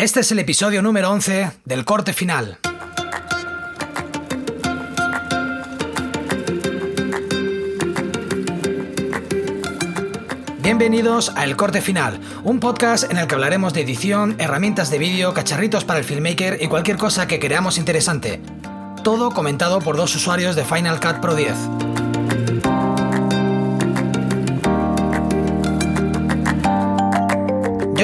Este es el episodio número 11 del corte final. Bienvenidos a El Corte Final, un podcast en el que hablaremos de edición, herramientas de vídeo, cacharritos para el filmmaker y cualquier cosa que creamos interesante. Todo comentado por dos usuarios de Final Cut Pro 10.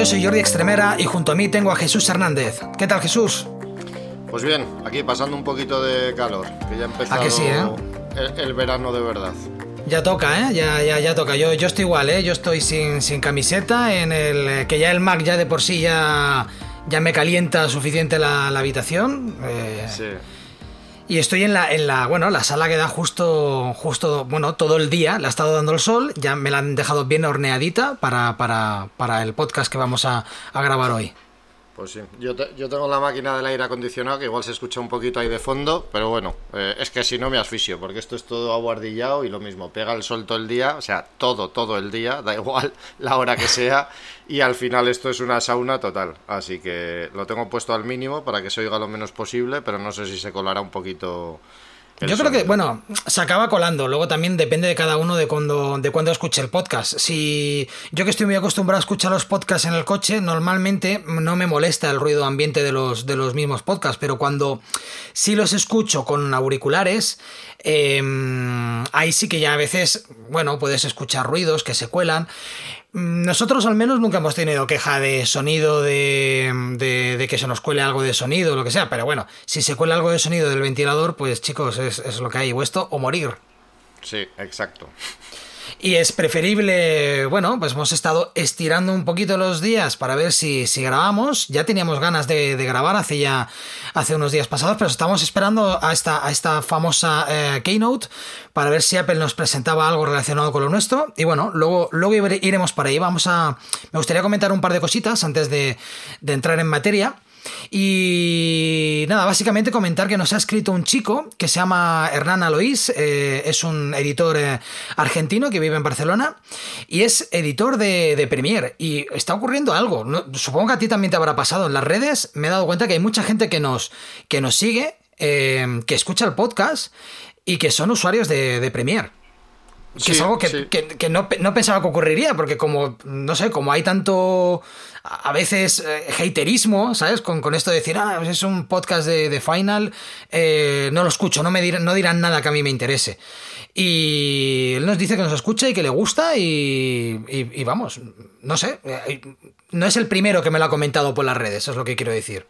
Soy Jordi Extremera y junto a mí tengo a Jesús Hernández. ¿Qué tal Jesús? Pues bien, aquí pasando un poquito de calor, que ya que sí, eh? el, el verano de verdad. Ya toca, ¿eh? Ya, ya, ya toca. Yo, yo estoy igual, ¿eh? Yo estoy sin, sin camiseta, en el que ya el Mac ya de por sí ya, ya me calienta suficiente la, la habitación. eh, Sí. Y estoy en la, en la, bueno, la sala que da justo, justo, bueno, todo el día, le ha estado dando el sol, ya me la han dejado bien horneadita para, para, para el podcast que vamos a, a grabar hoy. Pues sí, yo, yo tengo la máquina del aire acondicionado que igual se escucha un poquito ahí de fondo, pero bueno, eh, es que si no me asfixio, porque esto es todo aguardillado y lo mismo, pega el sol todo el día, o sea, todo, todo el día, da igual la hora que sea, y al final esto es una sauna total, así que lo tengo puesto al mínimo para que se oiga lo menos posible, pero no sé si se colará un poquito. Yo creo que, bueno, se acaba colando. Luego también depende de cada uno de cuando, de cuando escuche el podcast. Si yo que estoy muy acostumbrado a escuchar los podcasts en el coche, normalmente no me molesta el ruido ambiente de los, de los mismos podcasts, pero cuando sí los escucho con auriculares, eh, ahí sí que ya a veces, bueno, puedes escuchar ruidos que se cuelan. Mm, Nosotros al menos nunca hemos tenido queja de sonido, de, de- que se nos cuele algo de sonido, lo que sea, pero bueno, si se cuela algo de sonido del ventilador, pues chicos, es, es lo que hay, o esto o morir. Sí, exacto. Y es preferible, bueno, pues hemos estado estirando un poquito los días para ver si, si grabamos. Ya teníamos ganas de, de grabar hace ya hace unos días pasados, pero estamos esperando a esta, a esta famosa eh, Keynote para ver si Apple nos presentaba algo relacionado con lo nuestro. Y bueno, luego, luego ire- iremos para ahí. Vamos a. Me gustaría comentar un par de cositas antes de, de entrar en materia. Y nada, básicamente comentar que nos ha escrito un chico que se llama Hernán Aloís, eh, es un editor eh, argentino que vive en Barcelona y es editor de, de Premiere. Y está ocurriendo algo, ¿no? supongo que a ti también te habrá pasado en las redes, me he dado cuenta que hay mucha gente que nos, que nos sigue, eh, que escucha el podcast y que son usuarios de, de Premiere. Que Sí, es algo que, sí. que- que no, no pensaba que ocurriría, porque como, no sé, como hay tanto, a a veces, eh, haterismo, ¿sabes? Con, con esto de decir, ah, pues es un podcast de, de Final, eh, no lo escucho, no me dirán, no dirán nada que a mí me interese. Y él nos dice que nos escucha y que le gusta y, y- y vamos, no sé, eh, no es el primero que me lo ha comentado por las redes, eso es lo que quiero decir.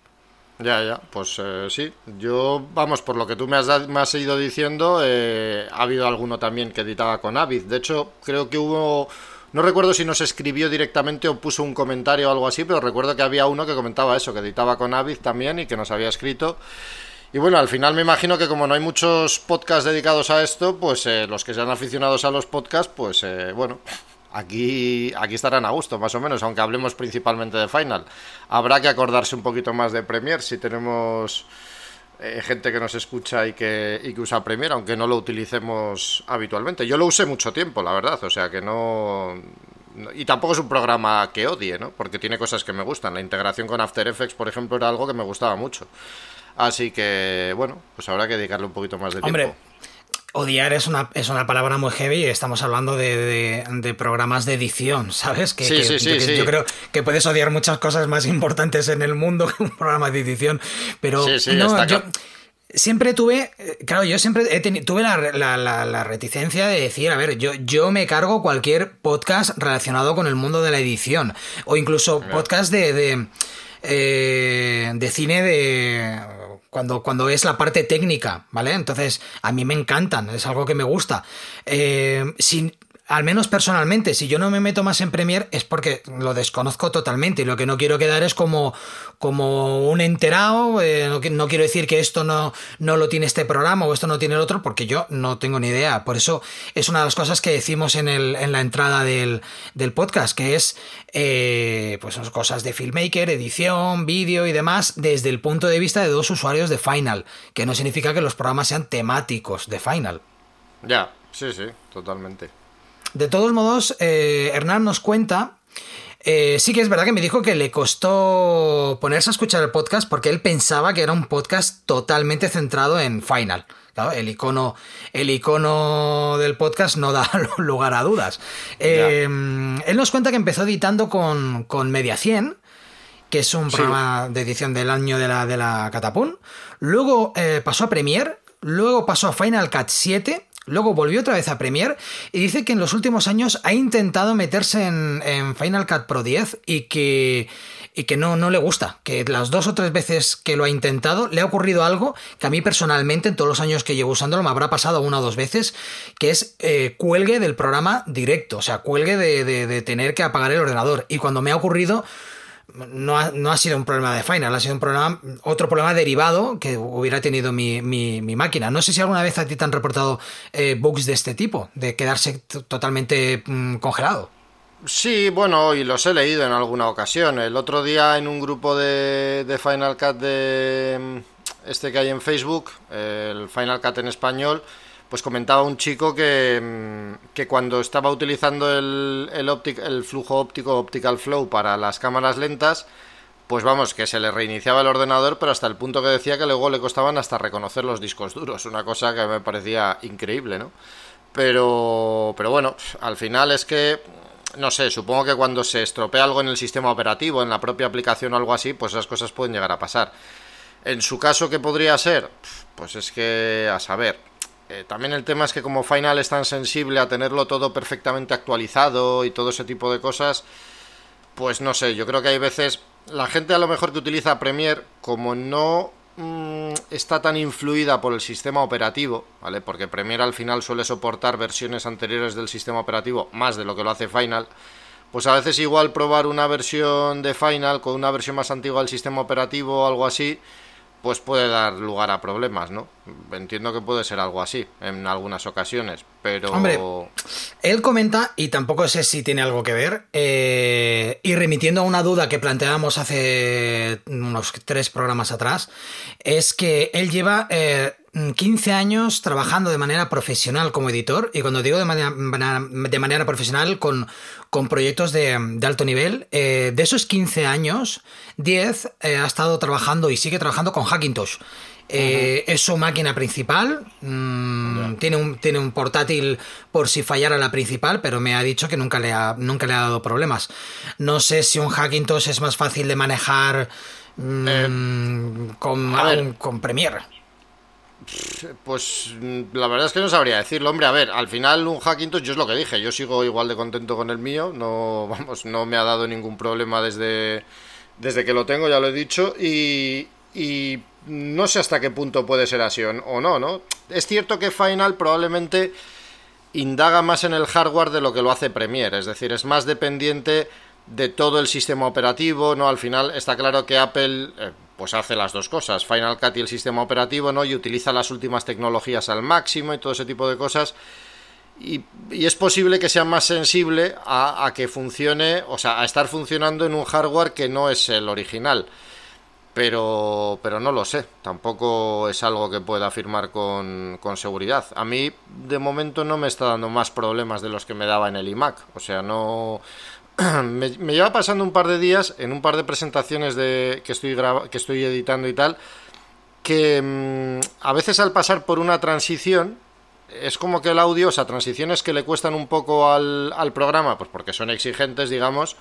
Ya, ya, pues eh, sí. Yo, vamos, por lo que tú me has, me has ido diciendo, eh, ha habido alguno también que editaba con Avid. De hecho, creo que hubo, no recuerdo si nos escribió directamente o puso un comentario o algo así, pero recuerdo que había uno que comentaba eso, que editaba con Avid también y que nos había escrito. Y bueno, al final me imagino que como no hay muchos podcasts dedicados a esto, pues eh, los que sean aficionados a los podcasts, pues eh, bueno, aquí, aquí estarán a gusto, más o menos, aunque hablemos principalmente de Final. Habrá que acordarse un poquito más de Premiere si tenemos eh, gente que nos escucha y que, y que usa Premiere, aunque no lo utilicemos habitualmente. Yo lo usé mucho tiempo, la verdad, o sea que no... Y tampoco es un programa que odie, ¿no? Porque tiene cosas que me gustan. La integración con After Effects, por ejemplo, era algo que me gustaba mucho. Así que, bueno, pues habrá que dedicarle un poquito más de Hombre, tiempo. Odiar es una, es una palabra muy heavy. Estamos hablando de, de- de programas de edición, ¿sabes? Que, Sí, que- sí, sí, que. Yo creo que puedes odiar muchas cosas más importantes en el mundo que un programa de edición. Pero Sí, sí, no, yo siempre tuve, claro, yo siempre he tuve la, la- la- la reticencia de decir, a ver, yo, yo me cargo cualquier podcast relacionado con el mundo de la edición. O incluso podcast de... de eh, de cine de cuando, cuando es la parte técnica, ¿vale? Entonces, a mí me encantan, es algo que me gusta. Eh, sin, al menos personalmente, si yo no me meto más en Premiere es porque lo desconozco totalmente y lo que no quiero quedar es como, como un enterado. eh, no, qui- no quiero decir que esto no, no lo tiene este programa o esto no tiene el otro, porque yo no tengo ni idea. Por eso es una de las cosas que decimos en, el, en la entrada del, del podcast, que es eh, pues cosas de filmmaker, edición, vídeo y demás, desde el punto de vista de dos usuarios de Final, que no significa que los programas sean temáticos de Final. Ya, sí, sí, totalmente. De todos modos, eh, Hernán nos cuenta Eh, sí que es verdad que me dijo que le costó ponerse a escuchar el podcast porque él pensaba que era un podcast totalmente centrado en Final. el icono, el icono del podcast no da lugar a dudas. Eh, él nos cuenta que empezó editando con, con Media 100, que es un programa de edición del año de la, de la Catapún. Luego eh, pasó a Premiere, luego pasó a Final Cut 7 Luego volvió otra vez a Premiere y dice que en los últimos años ha intentado meterse en, Final Cut Pro 10 y que, y que no, no le gusta. Que las dos o tres veces que lo ha intentado le ha ocurrido algo que a mí personalmente en todos los años que llevo usándolo me habrá pasado una o dos veces, que es eh, cuelgue del programa directo, o sea, cuelgue de, de tener que apagar el ordenador. Y cuando me ha ocurrido no ha, sido un problema de Final, ha sido un problema, otro problema derivado que hubiera tenido mi, máquina. No sé si alguna vez a ti te han reportado eh, bugs de este tipo, de quedarse totalmente mm, congelado. Sí, bueno, y los he leído en alguna ocasión. El otro día en un grupo de, de Final Cut de mm, este que hay en Facebook, el Final Cut en español, pues comentaba un chico que, mm, que cuando estaba utilizando el, el, flujo óptico Optical Flow para las cámaras lentas, pues vamos, que se le reiniciaba el ordenador, pero hasta el punto que decía que luego le costaban hasta reconocer los discos duros, una cosa que me parecía increíble, ¿no? Pero, pero bueno, al final es que, no sé, supongo que cuando se estropea algo en el sistema operativo, en la propia aplicación o algo así, pues esas cosas pueden llegar a pasar. En su caso, ¿qué podría ser? Pues es que, a saber, eh, también el tema es que como Final es tan sensible a tenerlo todo perfectamente actualizado y todo ese tipo de cosas, pues no sé, yo creo que hay veces la gente a lo mejor que utiliza Premiere, como no mm, está tan influida por el sistema operativo, ¿vale? Porque Premiere al final suele soportar versiones anteriores del sistema operativo más de lo que lo hace Final. Pues a veces igual probar una versión de Final con una versión más antigua del sistema operativo o algo así, pues puede dar lugar a problemas, ¿no? Entiendo que puede ser algo así en algunas ocasiones, pero... Hombre, él comenta, y tampoco sé si tiene algo que ver, eh, y remitiendo a una duda que planteábamos hace unos tres programas atrás, es que él lleva... 15 eh, años trabajando de manera profesional como editor, y cuando digo de manera, de manera profesional, con, con proyectos de, alto nivel. Eh, de esos 15 años, 10 eh, ha estado trabajando y sigue trabajando con Hackintosh. Eh, es su máquina principal. Mm, tiene, un, tiene un portátil por si fallara la principal, pero me ha dicho que nunca le ha, nunca le ha dado problemas. No sé si un Hackintosh es más fácil de manejar mm, con, con Premiere. Pues la verdad es que no sabría decirlo, hombre. A ver, al final un Hackintosh, yo es lo que dije, yo sigo igual de contento con el mío, no, vamos, no me ha dado ningún problema desde, desde que lo tengo, ya lo he dicho, y, y no sé hasta qué punto puede ser así o no, ¿no? Es cierto que Final probablemente indaga más en el hardware de lo que lo hace Premiere, es decir, es más dependiente de todo el sistema operativo, ¿no? Al final está claro que Apple eh, pues hace las dos cosas, Final Cut y el sistema operativo, ¿no? Y utiliza las últimas tecnologías al máximo y todo ese tipo de cosas. Y, es posible que sea más sensible a, a, que funcione, o sea, a estar funcionando en un hardware que no es el original. Pero, pero no lo sé, tampoco es algo que pueda afirmar con, con seguridad. A mí, de momento, no me está dando más problemas de los que me daba en el iMac. O sea, no, me, lleva pasando un par de días en un par de presentaciones de, que, estoy que estoy editando y tal, que mm, a veces al pasar por una transición, es como que el audio, o sea, transiciones que le cuestan un poco al, al programa, pues porque son exigentes, digamos,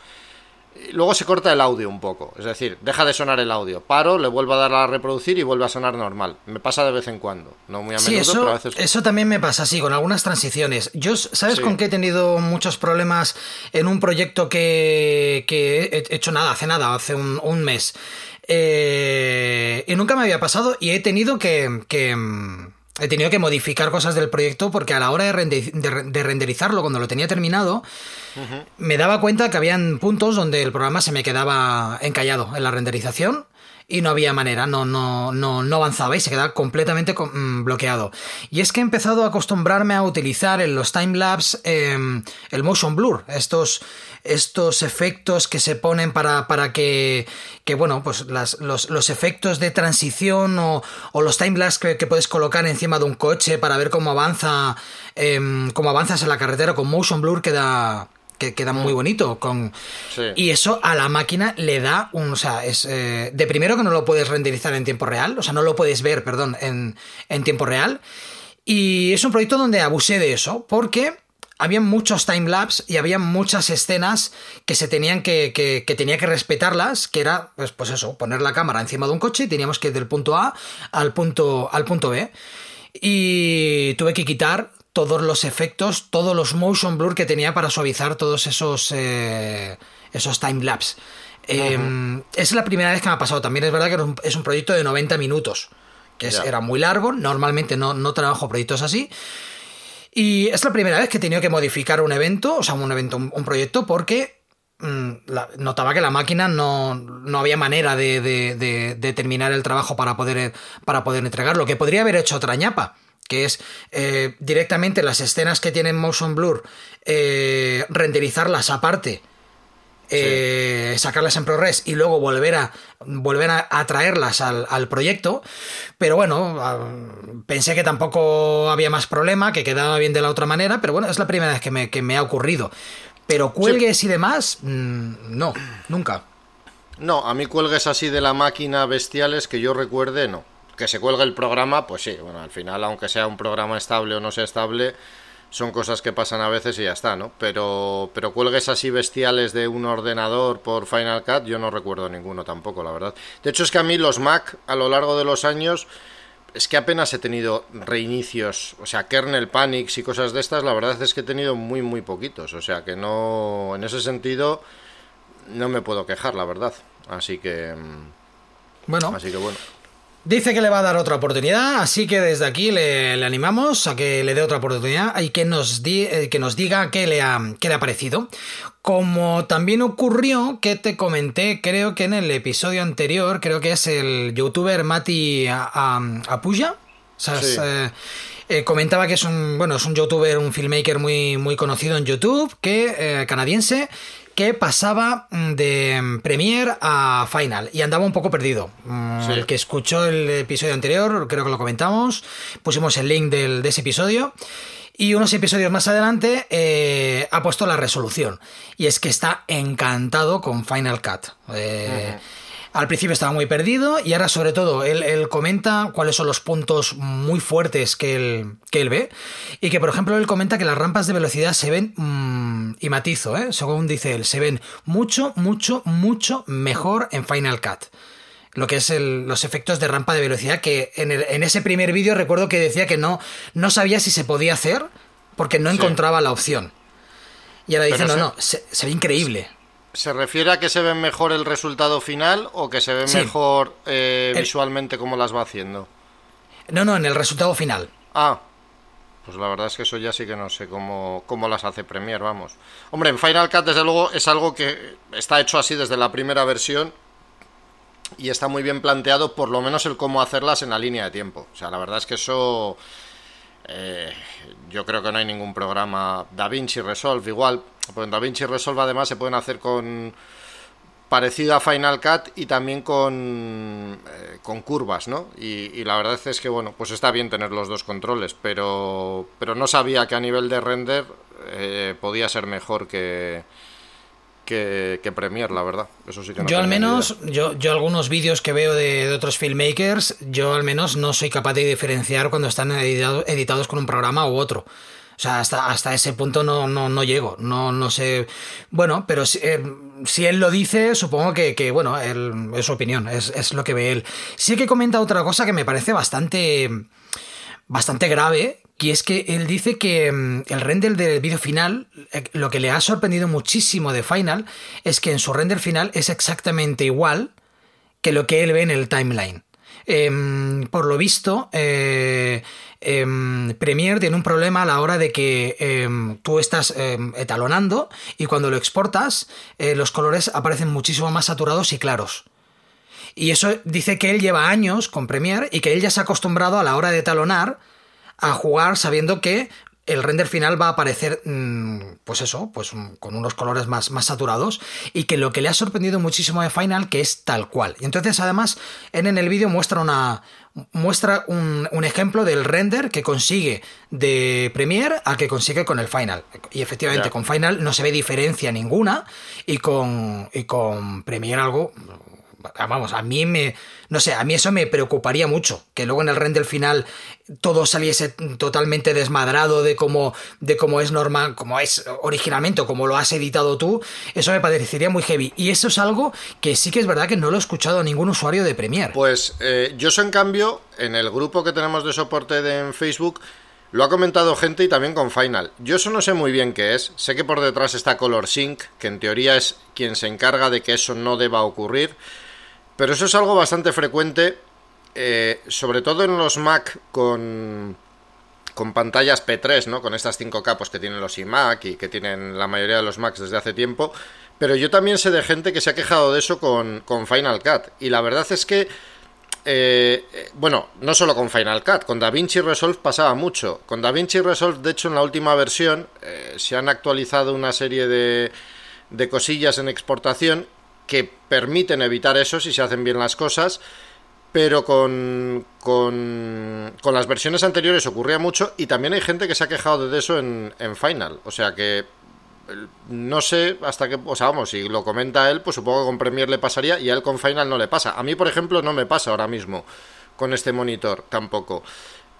luego se corta el audio un poco, es decir, deja de sonar el audio, paro, le vuelvo a dar a reproducir y vuelve a sonar normal. Me pasa de vez en cuando, no muy a menudo, eso, pero a veces... Eso también me pasa, sí, con algunas transiciones. Yo, ¿sabes con qué he tenido muchos problemas en un proyecto que, he hecho nada, hace nada, hace un, mes? Eh, y nunca me había pasado y he tenido que, he tenido que modificar cosas del proyecto porque a la hora de, renderizarlo, cuando lo tenía terminado, me daba cuenta que habían puntos donde el programa se me quedaba encallado en la renderización y no había manera, no, no, no, no avanzaba y se quedaba completamente mm, bloqueado. Y es que he empezado a acostumbrarme a utilizar en los timelapse em, el motion blur, estos, estos efectos que se ponen para, para que, que, bueno, pues los, los, efectos de transición o, o los timelapse que, que, puedes colocar encima de un coche para ver cómo avanza, em, cómo avanzas en la carretera con motion blur queda que queda muy bonito. Con... Y eso a la máquina le da un. O sea, es. Eh, de primero que no lo puedes renderizar en tiempo real. O sea, no lo puedes ver, perdón, en, en tiempo real. Y es un proyecto donde abusé de eso, porque había muchos timelapse y había muchas escenas que se tenían que, que, tenía que respetarlas, que era, pues, pues, eso, poner la cámara encima de un coche y teníamos que ir del punto A al punto, al punto B. Y tuve que quitar todos los efectos, todos los motion blur que tenía para suavizar todos esos, eh, esos timelapse. Em, es la primera vez que me ha pasado. También es verdad que es un, proyecto de 90 minutos, que era muy largo. Normalmente no, no trabajo proyectos así. Y es la primera vez que he tenido que modificar un evento, o sea, un evento, un, proyecto, porque mm, notaba que la máquina no, no había manera de, de, terminar el trabajo para poder, para poder entregarlo, que podría haber hecho otra ñapa que es eh, directamente las escenas que tienen motion blur, eh, renderizarlas aparte eh, sacarlas en ProRes y luego volver a volver a, traerlas al, proyecto. Pero bueno, pensé que tampoco había más problema, que quedaba bien de la otra manera, pero bueno, es la primera vez que me, que me ha ocurrido. Pero cuelgues y demás, mm, no, nunca. No, a mí cuelgues así de la máquina bestiales que yo recuerde, no. Que se cuelgue el programa, pues sí, bueno, al final, aunque sea un programa estable o no sea estable, son cosas que pasan a veces y ya está, ¿no? Pero, pero cuelgues así bestiales de un ordenador por Final Cut, yo no recuerdo ninguno tampoco, la verdad. De hecho, es que a mí los Mac, a lo largo de los años, es que apenas he tenido reinicios, o sea, kernel panics y cosas de estas, la verdad es que he tenido muy, muy poquitos. O sea, que no, en ese sentido, no me puedo quejar, la verdad. Así que... Mm, bueno. Así que bueno. Dice que le va a dar otra oportunidad, así que desde aquí le, animamos a que le dé otra oportunidad y que nos, eh, que nos diga qué le, ha, le ha parecido. Como también ocurrió que te comenté, creo que en el episodio anterior, creo que es el youtuber Mati Apuya. Eh, eh, comentaba que es un, bueno, es un youtuber, un filmmaker muy, muy conocido en YouTube, que, canadiense, que pasaba mm, de mm, Premiere a Final y andaba un poco perdido. Mm, el que escuchó el episodio anterior, creo que lo comentamos, pusimos el link del, de ese episodio. Y unos episodios más adelante eh, ha puesto la resolución. Y es que está encantado con Final Cut. Eh, al principio estaba muy perdido y ahora sobre todo él, comenta cuáles son los puntos muy fuertes que él, que él ve y que por ejemplo él comenta que las rampas de velocidad se ven, mm, y matizo, ¿eh? según dice él, se ven mucho, mucho, mucho mejor en Final Cut lo que es los efectos de rampa de velocidad, que en, ese primer vídeo recuerdo que decía que no, no sabía si se podía hacer porque no encontraba la opción. Y ahora dice, no, no, se, ve increíble. ¿Se refiere a que se ve mejor el resultado final o que se ve mejor eh, visualmente como las va haciendo? No, no, en el resultado final. Ah, pues la verdad es que eso ya sí que no sé cómo, cómo las hace Premiere, vamos. Hombre, en Final Cut desde luego es algo que está hecho así desde la primera versión y está muy bien planteado por lo menos el cómo hacerlas en la línea de tiempo. O sea, la verdad es que eso... Eh, yo creo que no hay ningún programa DaVinci Resolve igual pues en DaVinci Resolve además se pueden hacer con parecido a Final Cut y también con, eh, con curvas, ¿no? Y, la verdad es que, bueno, pues está bien tener los dos controles, pero, pero no sabía que a nivel de render eh, podía ser mejor que, que, que, Premiere, la verdad. Eso sí que yo al menos, yo, yo algunos vídeos que veo de, otros filmmakers, yo al menos no soy capaz de diferenciar cuando están editados con un programa u otro. O sea, hasta, hasta ese punto no, no, no llego. No, no sé. Bueno, pero si, eh, si él lo dice, supongo que, que bueno, él, es su opinión, es, es, lo que ve él. Sí que comenta otra cosa que me parece bastante. bastante grave. Y es que él dice que mm, el render del vídeo final, eh, lo que le ha sorprendido muchísimo de Final, es que en su render final es exactamente igual que lo que él ve en el timeline. Em, por lo visto, eh, Em, Premiere tiene un problema a la hora de que em, tú estás etalonando y cuando lo exportas eh, los colores aparecen muchísimo más saturados y claros. Y eso dice que él lleva años con Premiere y que él ya se ha acostumbrado a la hora de etalonar a jugar sabiendo que el render final va a aparecer, mm, pues eso, pues mm, con unos colores más, más saturados y que lo que le ha sorprendido muchísimo de Final que es tal cual. Y entonces además en, en el vídeo muestra una, muestra un, ejemplo del render que consigue de Premiere al que consigue con el Final. Y efectivamente, con Final no se ve diferencia ninguna y con, y con Premiere algo vamos, a mí me, no sé, a mí eso me preocuparía mucho, que luego en el render final todo saliese totalmente desmadrado de cómo, de cómo es normal, como es originalmente o como lo has editado tú, eso me parecería muy heavy. Y eso es algo que sí que es verdad que no lo he escuchado a ningún usuario de Premiere. Pues eh, yo eso en cambio, en el grupo que tenemos de soporte de, en Facebook, lo ha comentado gente y también con Final. Yo eso no sé muy bien qué es. Sé que por detrás está Color Sync, que en teoría es quien se encarga de que eso no deba ocurrir. Pero eso es algo bastante frecuente, eh, sobre todo en los Mac con, con pantallas P3, ¿no? Con estas 5 capos que tienen los iMac y que tienen la mayoría de los Macs desde hace tiempo. Pero yo también sé de gente que se ha quejado de eso con, Final Cut. Y la verdad es que, eh, bueno, no solo con Final Cut, con DaVinci Resolve pasaba mucho. Con DaVinci Resolve, de hecho, en la última versión eh, se han actualizado una serie de, de cosillas en exportación que permiten evitar eso si se hacen bien las cosas, pero con, con, con, las versiones anteriores ocurría mucho y también hay gente que se ha quejado de eso en, en Final. O sea que no sé hasta qué, o sea, vamos, si lo comenta él, pues supongo que con Premiere le pasaría y a él con Final no le pasa. A mí, por ejemplo, no me pasa ahora mismo con este monitor tampoco.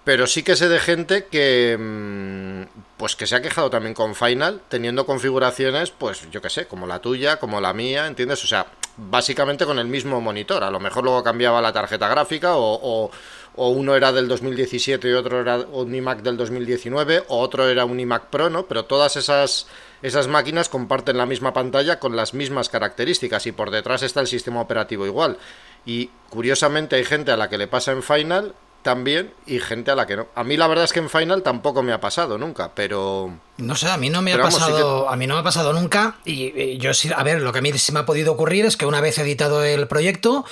Pero sí que sé de gente que mm, pues que se ha quejado también con Final, teniendo configuraciones, pues yo qué sé, como la tuya, como la mía, ¿entiendes? O sea, básicamente con el mismo monitor. A lo mejor luego cambiaba la tarjeta gráfica o, uno era del 2017 y otro era un iMac del 2019 o otro era un iMac Pro, ¿no? Pero todas esas, esas máquinas comparten la misma pantalla con las mismas características y por detrás está el sistema operativo igual. Y curiosamente hay gente a la que le pasa en Final también y gente a la que no. A mí la verdad es que en Final tampoco me ha pasado nunca, pero no sé, a mí no me ha pasado, a mí no me ha pasado nunca y, yo sí, a ver, lo que a mí sí me ha podido ocurrir es que una vez editado el proyecto,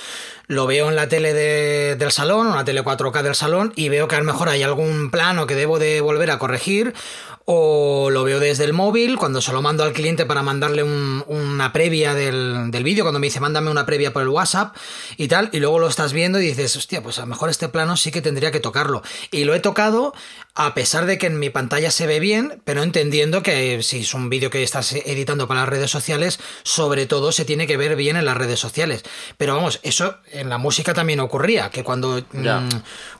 lo veo en la tele del salón, una tele 4K del salón y veo que a lo mejor hay algún plano que debo de volver a corregir o lo veo desde el móvil, cuando se lo mando al cliente para mandarle una previa del, del vídeo, cuando me dice mándame una previa por el WhatsApp y tal, y luego lo estás viendo y dices, hostia, pues a lo mejor este plano sí que tendría que tocarlo. Y lo he tocado a pesar de que en mi pantalla se ve bien, pero entendiendo que si es un vídeo que estás editando para las redes sociales, sobre todo se tiene que ver bien en las redes sociales. Pero vamos, eso en la música también ocurría, que cuando,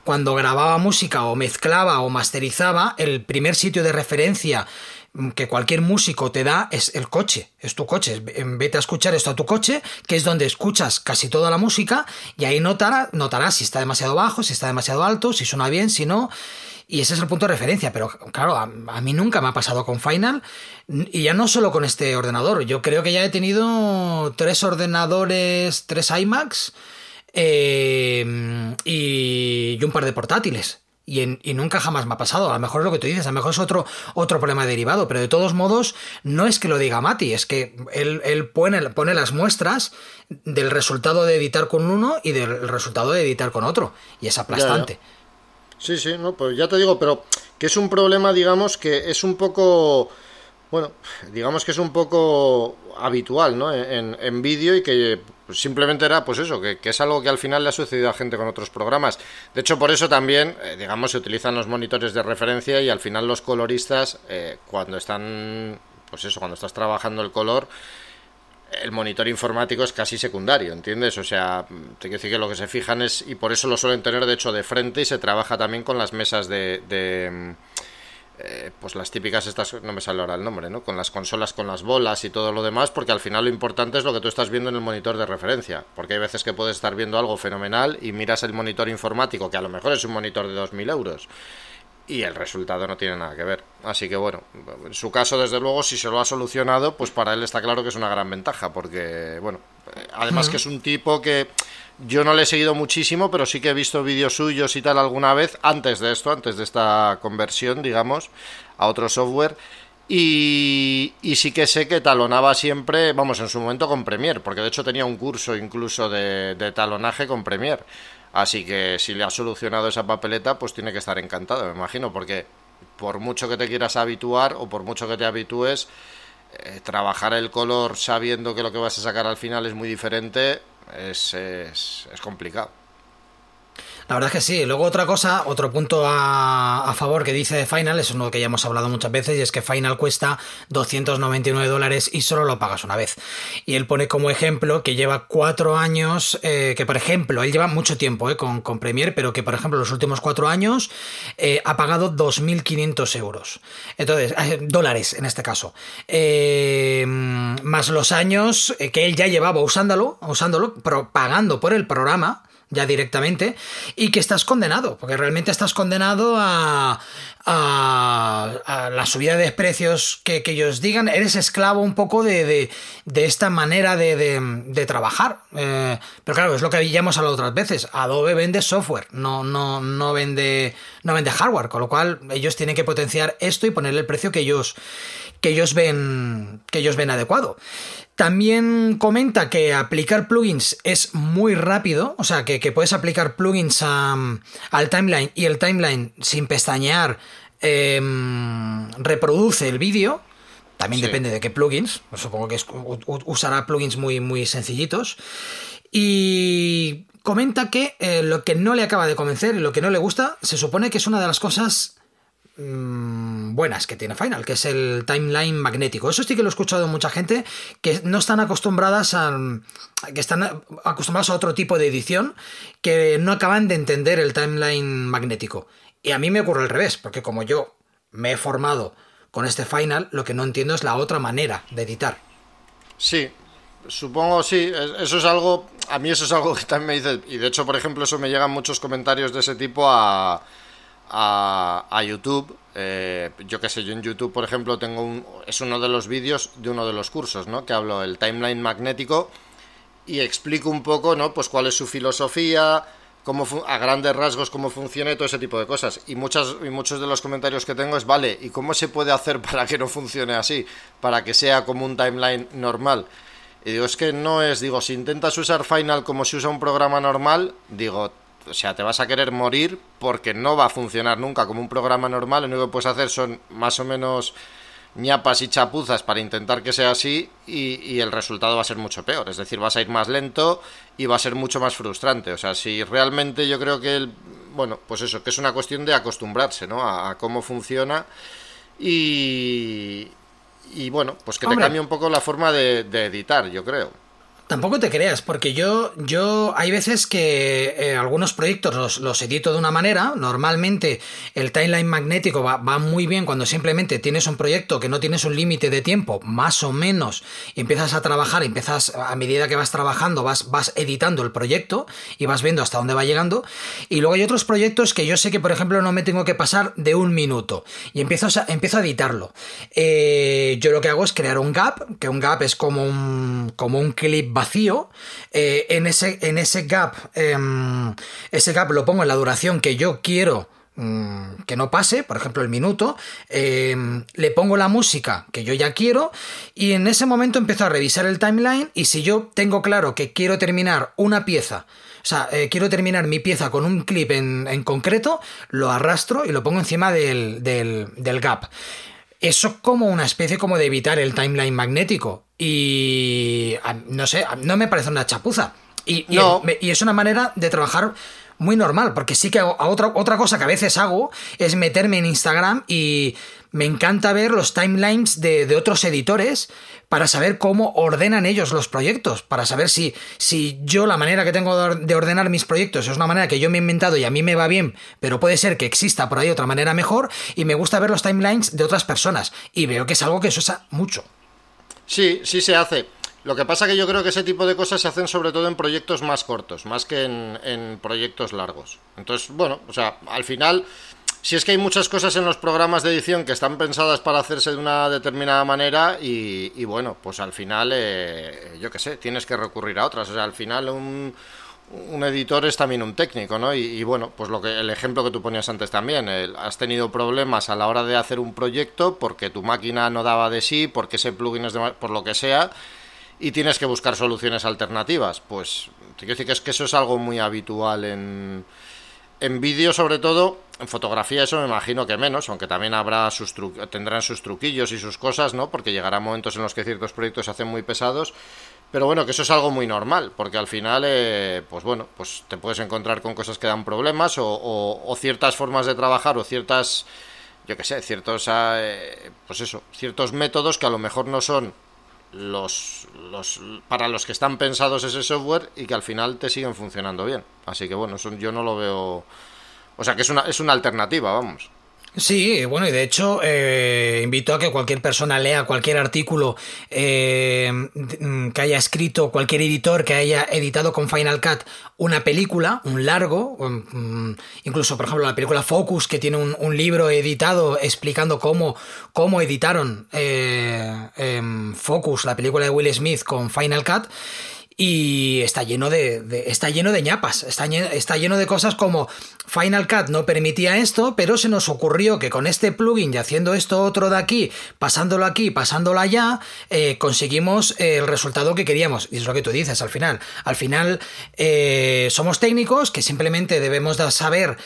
cuando grababa música o mezclaba o masterizaba, el primer sitio de referencia que cualquier músico te da es el coche, es tu coche. Vete a escuchar esto a tu coche, que es donde escuchas casi toda la música, y ahí notarás, notarás si está demasiado bajo, si está demasiado alto, si suena bien, si no. Y ese es el punto de referencia, pero claro, a, mí nunca me ha pasado con Final, y ya no solo con este ordenador, yo creo que ya he tenido tres ordenadores, tres iMacs eh, y, un par de portátiles. Y, y, nunca jamás me ha pasado. A lo mejor es lo que tú dices, a lo mejor es otro, otro problema derivado, pero de todos modos, no es que lo diga Mati, es que él, él pone, pone, las muestras del resultado de editar con uno y del resultado de editar con otro. Y es aplastante. Sí, sí, no, pues ya te digo, pero que es un problema, digamos, que es un poco, bueno, digamos que es un poco habitual, ¿no? En, en vídeo y que simplemente era, pues eso, que, es algo que al final le ha sucedido a gente con otros programas. De hecho, por eso también, eh, digamos, se utilizan los monitores de referencia y al final los coloristas, eh, cuando están, pues eso, cuando estás trabajando el color, el monitor informático es casi secundario, ¿entiendes? O sea, te quiero decir que lo que se fijan es, y por eso lo suelen tener de hecho de frente y se trabaja también con las mesas de, de eh, pues las típicas estas, no me sale ahora el nombre, ¿no? Con las consolas, con las bolas y todo lo demás, porque al final lo importante es lo que tú estás viendo en el monitor de referencia, porque hay veces que puedes estar viendo algo fenomenal y miras el monitor informático, que a lo mejor es un monitor de 2.000 euros, y el resultado no tiene nada que ver. Así que bueno, en su caso, desde luego, si se lo ha solucionado, pues para él está claro que es una gran ventaja, porque, bueno, además que es un tipo que yo no le he seguido muchísimo, pero sí que he visto vídeos suyos y tal alguna vez, antes de esto, antes de esta conversión, digamos, a otro software. Y, y, sí que sé que talonaba siempre, vamos, en su momento con Premiere, porque de hecho tenía un curso incluso de, talonaje con Premiere. Así que si le ha solucionado esa papeleta, pues tiene que estar encantado, me imagino, porque por mucho que te quieras habituar o por mucho que te habitúes, eh, trabajar el color sabiendo que lo que vas a sacar al final es muy diferente es, es, es complicado. La verdad es que sí. Luego otra cosa, otro punto a, favor que dice de Final, es uno que ya hemos hablado muchas veces, y es que Final cuesta 299 dólares y solo lo pagas una vez. Y él pone como ejemplo que lleva cuatro años, eh, que por ejemplo, él lleva mucho tiempo eh, con, con Premiere, pero que por ejemplo los últimos cuatro años eh, ha pagado 2.500 euros. Entonces, dólares en este caso. más los años que él ya llevaba usándolo, usándolo, pagando por el programa ya directamente, y que estás condenado, porque realmente estás condenado a, la subida de precios que, ellos digan, eres esclavo un poco de, de, esta manera de, trabajar. Eh, pero claro, es lo que ya hemos hablado otras veces, Adobe vende software, no, no, no, vende, no vende hardware, con lo cual ellos tienen que potenciar esto y ponerle el precio que ellos, que ellos, ven, que ellos ven adecuado. También comenta que aplicar plugins es muy rápido, o sea, que, puedes aplicar plugins al timeline y el timeline sin pestañear em, reproduce el vídeo. También depende de qué plugins, supongo que usará plugins muy, muy sencillitos. Y comenta que eh, lo que no le acaba de convencer y lo que no le gusta, se supone que es una de las cosas Mm, buenas que tiene Final, que es el timeline magnético. Eso sí que lo he escuchado mucha gente que no están acostumbradas a. que están acostumbrados a otro tipo de edición, que no acaban de entender el timeline magnético. Y a mí me ocurre al revés, porque como yo me he formado con este Final, lo que no entiendo es la otra manera de editar. Sí, supongo sí, eso es algo, a mí eso es algo que también me dice, y de hecho, por ejemplo, eso me llegan muchos comentarios de ese tipo a, a, YouTube. Eh, yo qué sé, yo en YouTube, por ejemplo, tengo un, es uno de los vídeos de uno de los cursos, ¿no? Que hablo el timeline magnético y explico un poco, ¿no? Pues cuál es su filosofía, cómo a grandes rasgos cómo funciona y todo ese tipo de cosas. Y, muchas, y muchos de los comentarios que tengo es, vale, ¿y cómo se puede hacer para que no funcione así? Para que sea como un timeline normal. Y digo, es que no es, digo, si intentas usar Final como si usa un programa normal, digo, o sea, te vas a querer morir porque no va a funcionar nunca como un programa normal. Lo único que puedes hacer son más o menos ñapas y chapuzas para intentar que sea así y, el resultado va a ser mucho peor. Es decir, vas a ir más lento y va a ser mucho más frustrante. O sea, si realmente yo creo que, el, bueno, pues eso, que es una cuestión de acostumbrarse, ¿no? A, cómo funciona y, y bueno, pues que te cambie un poco la forma de editar, yo creo. Tampoco te creas, porque yo, yo hay veces que eh, algunos proyectos los, edito de una manera. Normalmente el timeline magnético va, muy bien cuando simplemente tienes un proyecto que no tienes un límite de tiempo, más o menos, y empiezas a trabajar, empiezas a medida que vas trabajando, vas, vas editando el proyecto y vas viendo hasta dónde va llegando. Y luego hay otros proyectos que yo sé que, por ejemplo, no me tengo que pasar de un minuto y empiezo a, empiezo a editarlo. Eh, yo lo que hago es crear un gap, que un gap es como un, como un clip vacío, eh, en, ese, en ese gap, em, ese gap lo pongo en la duración que yo quiero mm, que no pase, por ejemplo el minuto, em, le pongo la música que yo ya quiero y en ese momento empiezo a revisar el timeline y si yo tengo claro que quiero terminar una pieza, o sea, eh, quiero terminar mi pieza con un clip en, concreto, lo arrastro y lo pongo encima del, del, del gap eso como una especie como de evitar el timeline magnético. Y no sé, no me parece una chapuza. Y, y, es una manera de trabajar muy normal, porque sí que otra, otra cosa que a veces hago es meterme en Instagram y me encanta ver los timelines de, otros editores para saber cómo ordenan ellos los proyectos, para saber si, si yo la manera que tengo de ordenar mis proyectos es una manera que yo me he inventado y a mí me va bien, pero puede ser que exista por ahí otra manera mejor, y me gusta ver los timelines de otras personas, y veo que es algo que se usa mucho. Sí, sí se hace. Lo que pasa que yo creo que ese tipo de cosas se hacen sobre todo en proyectos más cortos, más que en, en proyectos largos. Entonces, bueno, o sea, al final si es que hay muchas cosas en los programas de edición que están pensadas para hacerse de una determinada manera y, bueno, pues al final, eh, yo qué sé, tienes que recurrir a otras. O sea, al final un, editor es también un técnico, ¿no? Y, bueno, pues lo que el ejemplo que tú ponías antes también, has tenido problemas a la hora de hacer un proyecto porque tu máquina no daba de sí, porque ese plugin es de, por lo que sea, y tienes que buscar soluciones alternativas. Pues te quiero decir que es que eso es algo muy habitual en en vídeo sobre todo, en fotografía eso me imagino que menos, aunque también habrá sus tendrán sus truquillos y sus cosas, ¿no? Porque llegará momentos en los que ciertos proyectos se hacen muy pesados. Pero bueno, que eso es algo muy normal, porque al final, eh, pues bueno, pues te puedes encontrar con cosas que dan problemas o, ciertas formas de trabajar o ciertas, yo qué sé, ciertos, eh, pues eso, ciertos métodos que a lo mejor no son los, los para los que están pensados ese software y que al final te siguen funcionando bien. Así que bueno, eso yo no lo veo o sea que es una, es una alternativa, vamos. Sí, bueno, y de hecho eh, invito a que cualquier persona lea cualquier artículo eh, que haya escrito, cualquier editor que haya editado con Final Cut una película, un largo, mm, incluso por ejemplo la película Focus, que tiene un, libro editado explicando cómo, cómo editaron eh, em, Focus, la película de Will Smith con Final Cut y está lleno de, está lleno de ñapas, está lleno, está lleno de cosas como Final Cut no permitía esto, pero se nos ocurrió que con este plugin y haciendo esto otro de aquí, pasándolo aquí, pasándolo allá, eh, conseguimos el resultado que queríamos. Y es lo que tú dices al final. Al final eh, somos técnicos que simplemente debemos de saber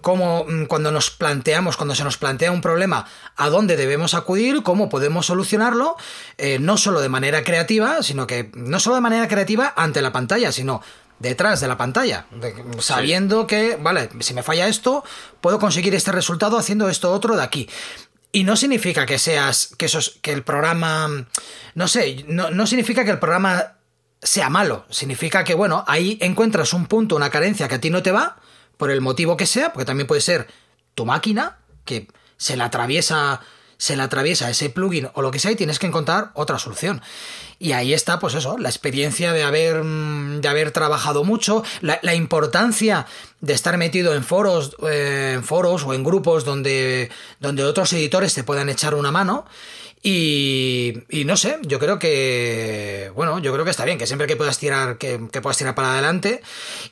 cómo mm, cuando nos planteamos, cuando se nos plantea un problema, a dónde debemos acudir, cómo podemos solucionarlo, eh, no solo de manera creativa, sino que no solo de manera creativa ante la pantalla, sino detrás de la pantalla, sabiendo que, vale, si me falla esto, puedo conseguir este resultado haciendo esto otro de aquí. Y no significa que seas, que, esos, que el programa, no sé, no, no significa que el programa sea malo, significa que, bueno, ahí encuentras un punto, una carencia que a ti no te va, por el motivo que sea, porque también puede ser tu máquina, que se la atraviesa se le atraviesa ese plugin o lo que sea y tienes que encontrar otra solución. Y ahí está, pues eso, la experiencia de haber, mm, de haber trabajado mucho, la, importancia de estar metido en foros, eh, en foros o en grupos donde, donde otros editores te puedan echar una mano. Y, y, no sé, yo creo que, bueno, yo creo que está bien, que siempre que puedas tirar, que, puedas tirar para adelante.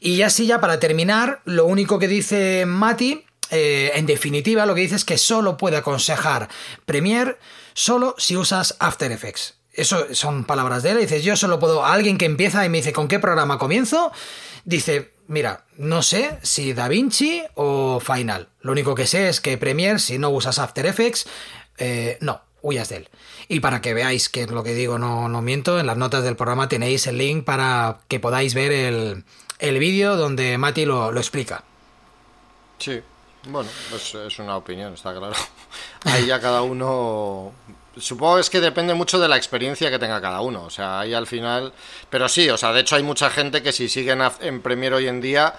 Y así ya para terminar, lo único que dice Mati, eh, en definitiva, lo que dice es que solo puede aconsejar Premiere solo si usas After Effects. Eso son palabras de él. Dices, yo solo puedo. alguien que empieza y me dice, ¿con qué programa comienzo? Dice, mira, no sé si DaVinci o Final. Lo único que sé es que Premiere, si no usas After Effects, eh, no, huyas de él. Y para que veáis que lo que digo no, no miento, en las notas del programa tenéis el link para que podáis ver el, el vídeo donde Mati lo, lo, explica. Sí, bueno, pues es una opinión, está claro. Ahí ya cada uno... Supongo es que depende mucho de la experiencia que tenga cada uno. O sea, ahí al final... Pero sí, o sea, de hecho hay mucha gente que si siguen en Premiere hoy en día...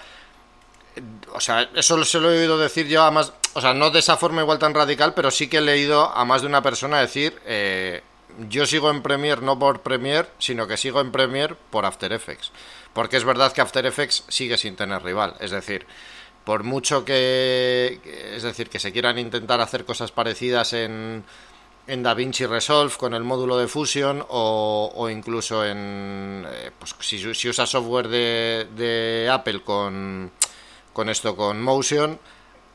O sea, eso se lo he oído decir yo a más o sea, no de esa forma igual tan radical, pero sí que he leído a más de una persona decir, eh, yo sigo en Premiere no por Premiere, sino que sigo en Premiere por After Effects. Porque es verdad que After Effects sigue sin tener rival. Es decir, por mucho que, es decir, que se quieran intentar hacer cosas parecidas en, en DaVinci Resolve con el módulo de Fusion o, incluso en, eh, pues si, si usa software de, de Apple con, con esto, con Motion,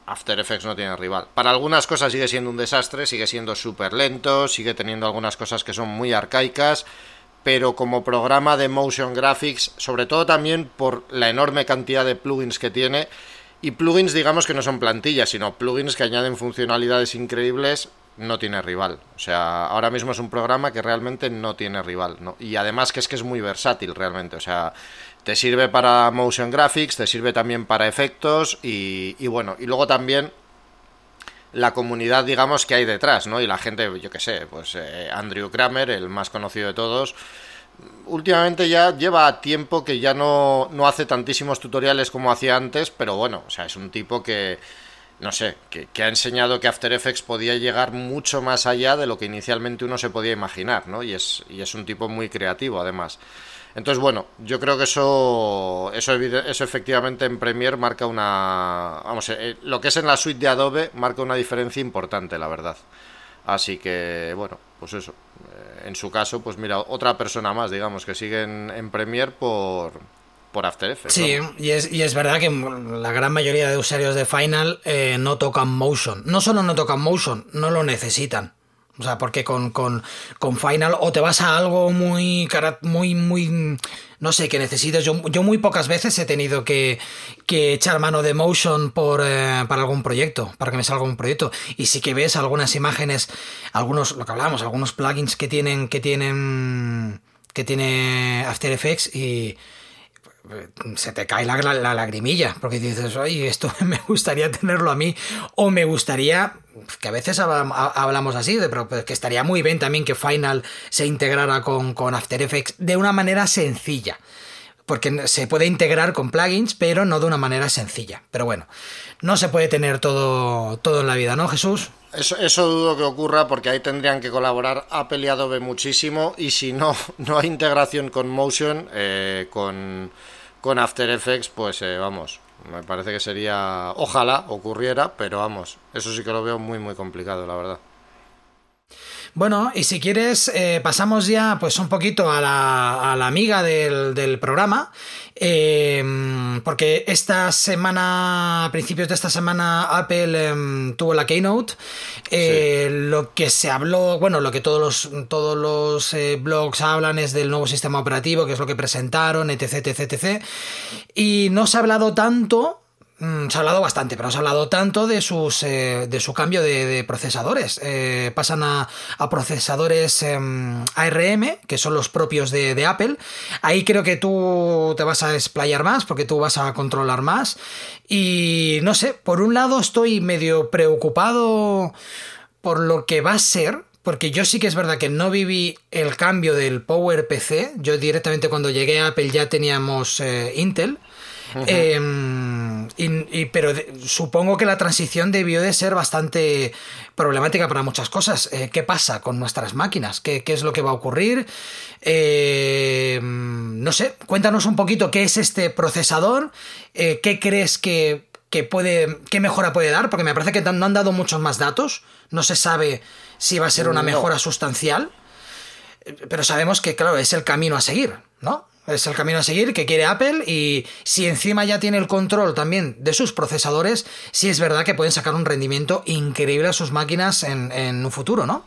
After Effects no tiene rival. Para algunas cosas sigue siendo un desastre, sigue siendo súper lento, sigue teniendo algunas cosas que son muy arcaicas, pero como programa de motion graphics, sobre todo también por la enorme cantidad de plugins que tiene, y plugins digamos que no son plantillas, sino plugins que añaden funcionalidades increíbles, no tiene rival. O sea, ahora mismo es un programa que realmente no tiene rival, ¿no? Y además que es que es muy versátil realmente, o sea, te sirve para motion graphics, te sirve también para efectos y, bueno, y luego también la comunidad, digamos, que hay detrás, ¿no? Y la gente, yo qué sé, pues eh, Andrew Kramer, el más conocido de todos, últimamente ya lleva tiempo que ya no, no hace tantísimos tutoriales como hacía antes, pero bueno, o sea, es un tipo que, no sé, que, que, ha enseñado que After Effects podía llegar mucho más allá de lo que inicialmente uno se podía imaginar, ¿no? Y es, y es un tipo muy creativo, además. Entonces, bueno, yo creo que eso, eso, eso efectivamente en Premiere marca una... Vamos, eh, lo que es en la suite de Adobe marca una diferencia importante, la verdad. Así que, bueno, pues eso. Eh, en su caso, pues mira, otra persona más, digamos, que sigue en, Premiere por, por After Effects. Sí, y, es, y es verdad que la gran mayoría de usuarios de Final eh, no tocan Motion. No solo no tocan Motion, no lo necesitan O sea, porque con, con, con Final o te vas a algo muy, muy, muy, no sé, que necesites. Yo, yo muy pocas veces he tenido que, que echar mano de Motion por, eh, para algún proyecto, para que me salga un proyecto. Y sí que ves algunas imágenes, algunos, lo que hablábamos, algunos plugins que tienen, que tienen, que tiene After Effects y se te cae la, la, lagrimilla, porque dices, oye, esto me gustaría tenerlo a mí, o me gustaría, que a veces hablamos así, de, pero pues, que estaría muy bien también que Final se integrara con, con After Effects de una manera sencilla. Porque se puede integrar con plugins, pero no de una manera sencilla. Pero bueno, no se puede tener todo, todo en la vida, ¿no, Jesús? Eso, eso, dudo que ocurra porque ahí tendrían que colaborar Apple y Adobe muchísimo y si no, no hay integración con Motion, eh, con, con After Effects, pues eh, vamos, me parece que sería, ojalá ocurriera, pero vamos, eso sí que lo veo muy muy complicado, la verdad. Bueno, y si quieres, eh, pasamos ya pues un poquito a la, a la amiga del, programa, em, porque esta semana, a principios de esta semana, Apple em, tuvo la Keynote, eh, lo que se habló, bueno, lo que todos los, todos los eh, blogs hablan es del nuevo sistema operativo, que es lo que presentaron, etc, etc, etc, y no se ha hablado tanto Mm, se ha hablado bastante, pero se ha hablado tanto de, sus, eh, de su cambio de, procesadores. Eh, pasan a, procesadores em, ARM, que son los propios de, Apple. Ahí creo que tú te vas a explayar más, porque tú vas a controlar más. Y no sé, por un lado estoy medio preocupado por lo que va a ser, porque yo sí que es verdad que no viví el cambio del Power PC. Yo directamente cuando llegué a Apple ya teníamos Em, y, pero supongo que la transición debió de ser bastante problemática para muchas cosas. Eh, ¿Qué pasa con nuestras máquinas? ¿Qué, es lo que va a ocurrir? Em, no sé, cuéntanos un poquito qué es este procesador, eh, qué crees que, puede, qué mejora puede dar, porque me parece que no han dado muchos más datos, no se sabe si va a ser una mejora sustancial, pero sabemos que, claro, es el camino a seguir, ¿no? Es el camino a seguir que quiere Apple y si encima ya tiene el control también de sus procesadores, sí es verdad que pueden sacar un rendimiento increíble a sus máquinas en, un futuro, ¿no?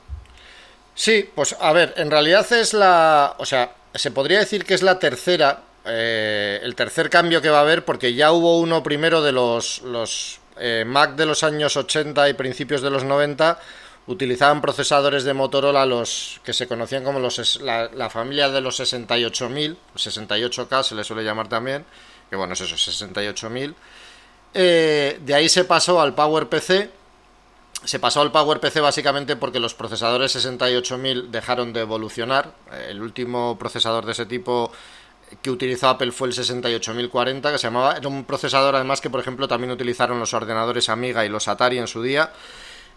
Sí, pues a ver, en realidad es la... O sea, se podría decir que es la tercera, eh, el tercer cambio que va a haber porque ya hubo uno primero de los, los eh, Mac de los años 80 y principios de los 90 utilizaban procesadores de Motorola los que se conocían como los la, familia de los 68000, 68K se le suele llamar también, que bueno, es eso, 68000. Eh, de ahí se pasó al PowerPC. Se pasó al PowerPC básicamente porque los procesadores 68000 dejaron de evolucionar. El último procesador de ese tipo que utilizó Apple fue el 68040, que se llamaba. Era un procesador además que, por ejemplo, también utilizaron los ordenadores Amiga y los Atari en su día.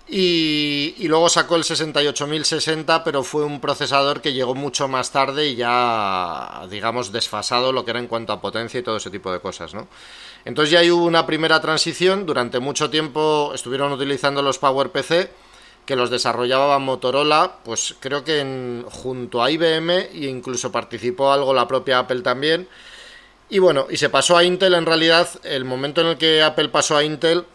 Y, luego sacó el 68060, pero fue un procesador que llegó mucho más tarde y ya, digamos, desfasado lo que era en cuanto a potencia y todo ese tipo de cosas, ¿no? Entonces ya hubo una primera transición, durante mucho tiempo estuvieron utilizando los PowerPC, que los desarrollaba Motorola, pues creo que junto a IBM e incluso participó algo la propia Apple también. Y bueno, y se pasó a Intel en realidad, el momento en el que Apple pasó a Intel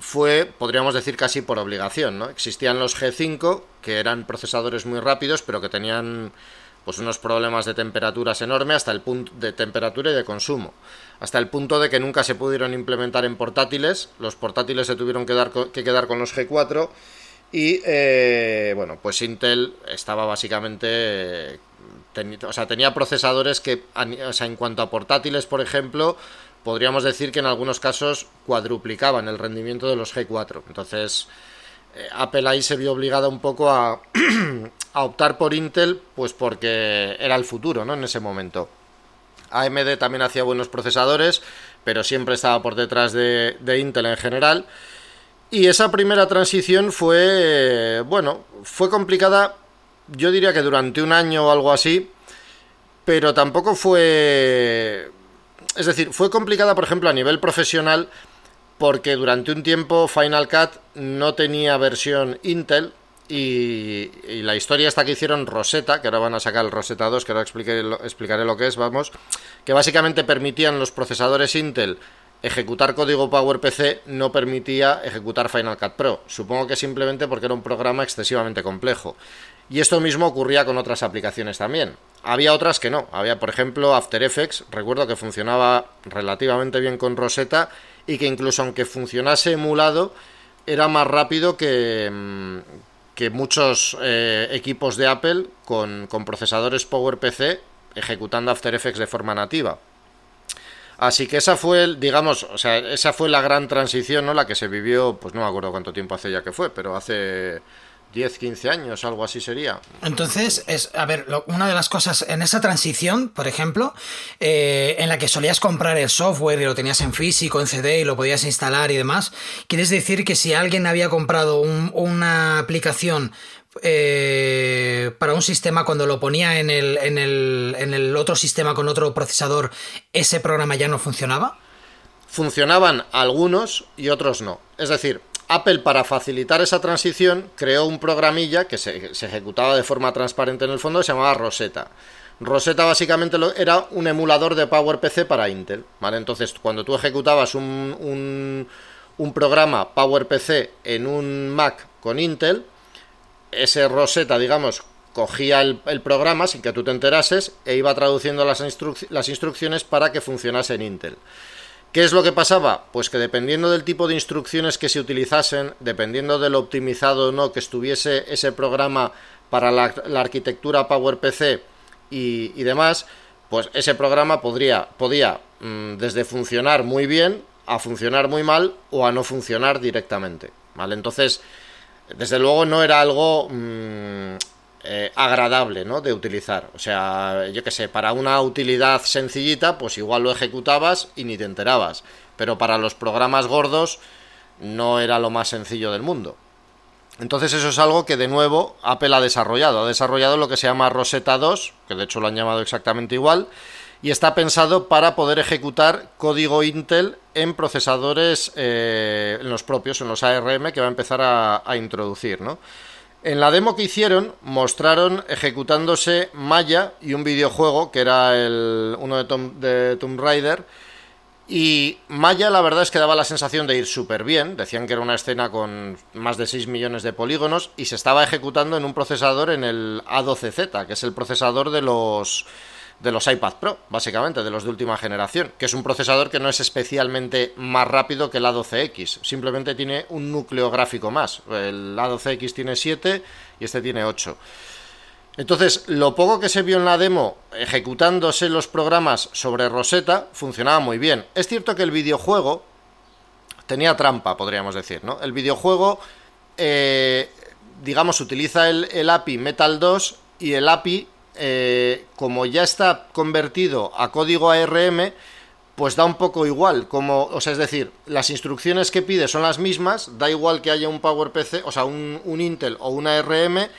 fue, podríamos decir, casi por obligación, ¿no? Existían los G5, que eran procesadores muy rápidos, pero que tenían pues unos problemas de temperaturas enormes hasta el punto de temperatura y de consumo, hasta el punto de que nunca se pudieron implementar en portátiles, los portátiles se tuvieron que, dar, que quedar con los G4 y eh, bueno, pues Intel estaba básicamente o sea, tenía procesadores que o sea, en cuanto a portátiles, por ejemplo, podríamos decir que en algunos casos cuadruplicaban el rendimiento de los G4. Entonces, eh, Apple ahí se vio obligada un poco a, a, optar por Intel, pues porque era el futuro, ¿no? En ese momento. AMD también hacía buenos procesadores, pero siempre estaba por detrás de, Intel en general. Y esa primera transición fue, bueno, fue complicada, yo diría que durante un año o algo así, pero tampoco fue es decir, fue complicada, por ejemplo, a nivel profesional, porque durante un tiempo Final Cut no tenía versión Intel y, la historia esta que hicieron Rosetta, que ahora van a sacar el Rosetta 2, que ahora explicaré lo, explicaré lo que es, vamos, que básicamente permitían los procesadores Intel ejecutar código PowerPC no permitía ejecutar Final Cut Pro. Supongo que simplemente porque era un programa excesivamente complejo. Y esto mismo ocurría con otras aplicaciones también. Había otras que no. Había, por ejemplo, After Effects. Recuerdo que funcionaba relativamente bien con Rosetta y que incluso aunque funcionase emulado, era más rápido que, mm, que muchos eh, equipos de Apple con, con procesadores PowerPC ejecutando After Effects de forma nativa. Así que esa fue, digamos, o sea, esa fue la gran transición, ¿no? La que se vivió, pues no me acuerdo cuánto tiempo hace ya que fue, pero hace 10, 15 años, algo así sería. Entonces, es, a ver, una de las cosas en esa transición, por ejemplo, eh, en la que solías comprar el software y lo tenías en físico, en CD y lo podías instalar y demás, ¿quieres decir que si alguien había comprado una aplicación eh, para un sistema cuando lo ponía en el, en, el, en el otro sistema con otro procesador, ese programa ya no funcionaba? Funcionaban algunos y otros no. Es decir, Apple para facilitar esa transición creó un programilla que se, ejecutaba de forma transparente en el fondo, se llamaba Rosetta. Rosetta básicamente era un emulador de PowerPC para Intel. ¿vale? Entonces, cuando tú ejecutabas un, un, programa PowerPC en un Mac con Intel, ese Rosetta, digamos, cogía el, programa sin que tú te enterases e iba traduciendo las instrucciones para que funcionase en Intel. ¿Qué es lo que pasaba? Pues que dependiendo del tipo de instrucciones que se utilizasen, dependiendo de lo optimizado o no que estuviese ese programa para la, arquitectura PowerPC y, y, demás, pues ese programa podría, podía mm, desde funcionar muy bien a funcionar muy mal o a no funcionar directamente. ¿Vale? Entonces, desde luego no era algo mm, eh, agradable ¿no? de utilizar. O sea, yo qué sé, para una utilidad sencillita, pues igual lo ejecutabas y ni te enterabas. Pero para los programas gordos no era lo más sencillo del mundo. Entonces eso es algo que de nuevo Apple ha desarrollado. Ha desarrollado lo que se llama Rosetta 2, que de hecho lo han llamado exactamente igual, y está pensado para poder ejecutar código Intel en procesadores, eh, en los propios, en los ARM que va a empezar a, introducir, ¿no? En la demo que hicieron mostraron ejecutándose Maya y un videojuego que era el, uno de, de Tomb Raider. Y Maya la verdad es que daba la sensación de ir súper bien. Decían que era una escena con más de 6 millones de polígonos y se estaba ejecutando en un procesador en el A12Z, que es el procesador de los de los iPad Pro, básicamente, de los de última generación, que es un procesador que no es especialmente más rápido que el A12X, simplemente tiene un núcleo gráfico más. El A12X tiene 7 y este tiene 8. Entonces, lo poco que se vio en la demo ejecutándose los programas sobre Rosetta funcionaba muy bien. Es cierto que el videojuego tenía trampa, podríamos decir, ¿no? El videojuego, eh, digamos, utiliza el, el API Metal 2 y el API eh, como ya está convertido a código ARM, pues da un poco igual, como, o sea, es decir, las instrucciones que pide son las mismas, da igual que haya un PowerPC, o sea, un, Intel o una ARM,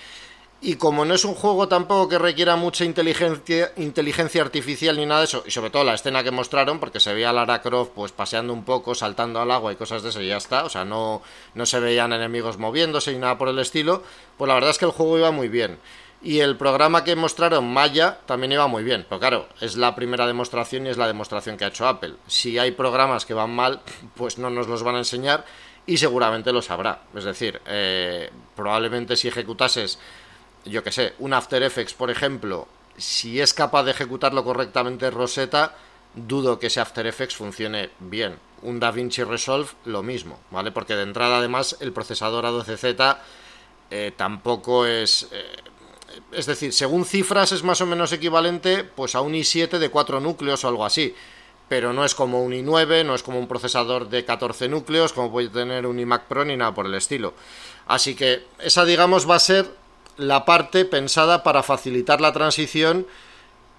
y como no es un juego tampoco que requiera mucha inteligencia, inteligencia artificial ni nada de eso, y sobre todo la escena que mostraron, porque se veía a Lara Croft pues paseando un poco, saltando al agua y cosas de eso y ya está, o sea, no, no se veían enemigos moviéndose ni nada por el estilo, pues la verdad es que el juego iba muy bien. Y el programa que mostraron, Maya, también iba muy bien. Pero claro, es la primera demostración y es la demostración que ha hecho Apple. Si hay programas que van mal, pues no nos los van a enseñar y seguramente lo sabrá. Es decir, eh, probablemente si ejecutases, yo que sé, un After Effects, por ejemplo, si es capaz de ejecutarlo correctamente Rosetta, dudo que ese After Effects funcione bien. Un DaVinci Resolve, lo mismo, ¿vale? Porque de entrada, además, el procesador A12Z eh, tampoco es... Eh, es decir, según cifras es más o menos equivalente pues a un i7 de 4 núcleos o algo así. Pero no es como un i9, no es como un procesador de 14 núcleos, como puede tener un iMac Pro ni nada por el estilo. Así que esa, digamos, va a ser la parte pensada para facilitar la transición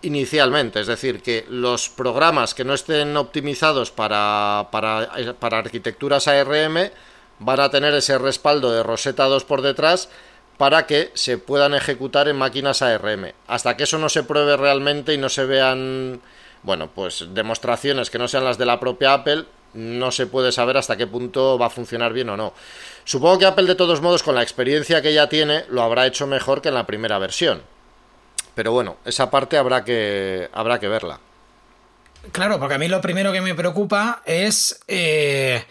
inicialmente. Es decir, que los programas que no estén optimizados para, para, para arquitecturas ARM van a tener ese respaldo de Rosetta 2 por detrás para que se puedan ejecutar en máquinas ARM. Hasta que eso no se pruebe realmente y no se vean, bueno, pues demostraciones que no sean las de la propia Apple, no se puede saber hasta qué punto va a funcionar bien o no. Supongo que Apple de todos modos con la experiencia que ya tiene lo habrá hecho mejor que en la primera versión. Pero bueno, esa parte habrá que habrá que verla. Claro, porque a mí lo primero que me preocupa es eh,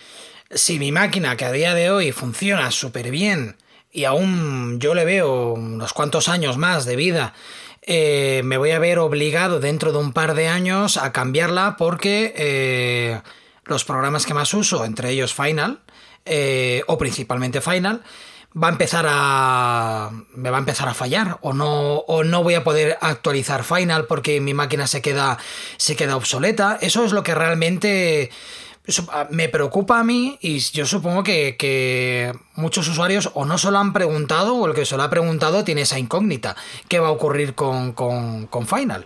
si mi máquina, que a día de hoy funciona súper bien y aún yo le veo unos cuantos años más de vida, eh, me voy a ver obligado dentro de un par de años a cambiarla porque eh, los programas que más uso, entre ellos Final, o principalmente Final, va a empezar a me va a empezar a fallar o no o no voy a poder actualizar Final porque mi máquina se queda se queda obsoleta. Eso es lo que realmente me preocupa a mí y yo supongo que, muchos usuarios o no se lo han preguntado o el que se lo ha preguntado tiene esa incógnita. ¿Qué va a ocurrir con, con, Final?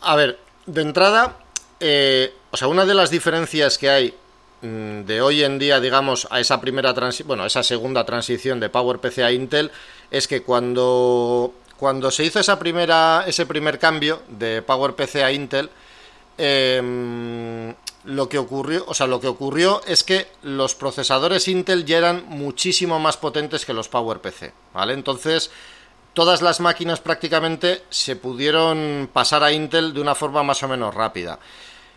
A ver, de entrada, eh, o sea, una de las diferencias que hay Mm, de hoy en día, digamos, a esa primera bueno, esa segunda transición de PowerPC a Intel, es que cuando, cuando se hizo esa primera, ese primer cambio de PowerPC a Intel, em, lo que ocurrió, o sea, lo que ocurrió es que los procesadores Intel ya eran muchísimo más potentes que los PowerPC, ¿vale? Entonces, todas las máquinas prácticamente se pudieron pasar a Intel de una forma más o menos rápida.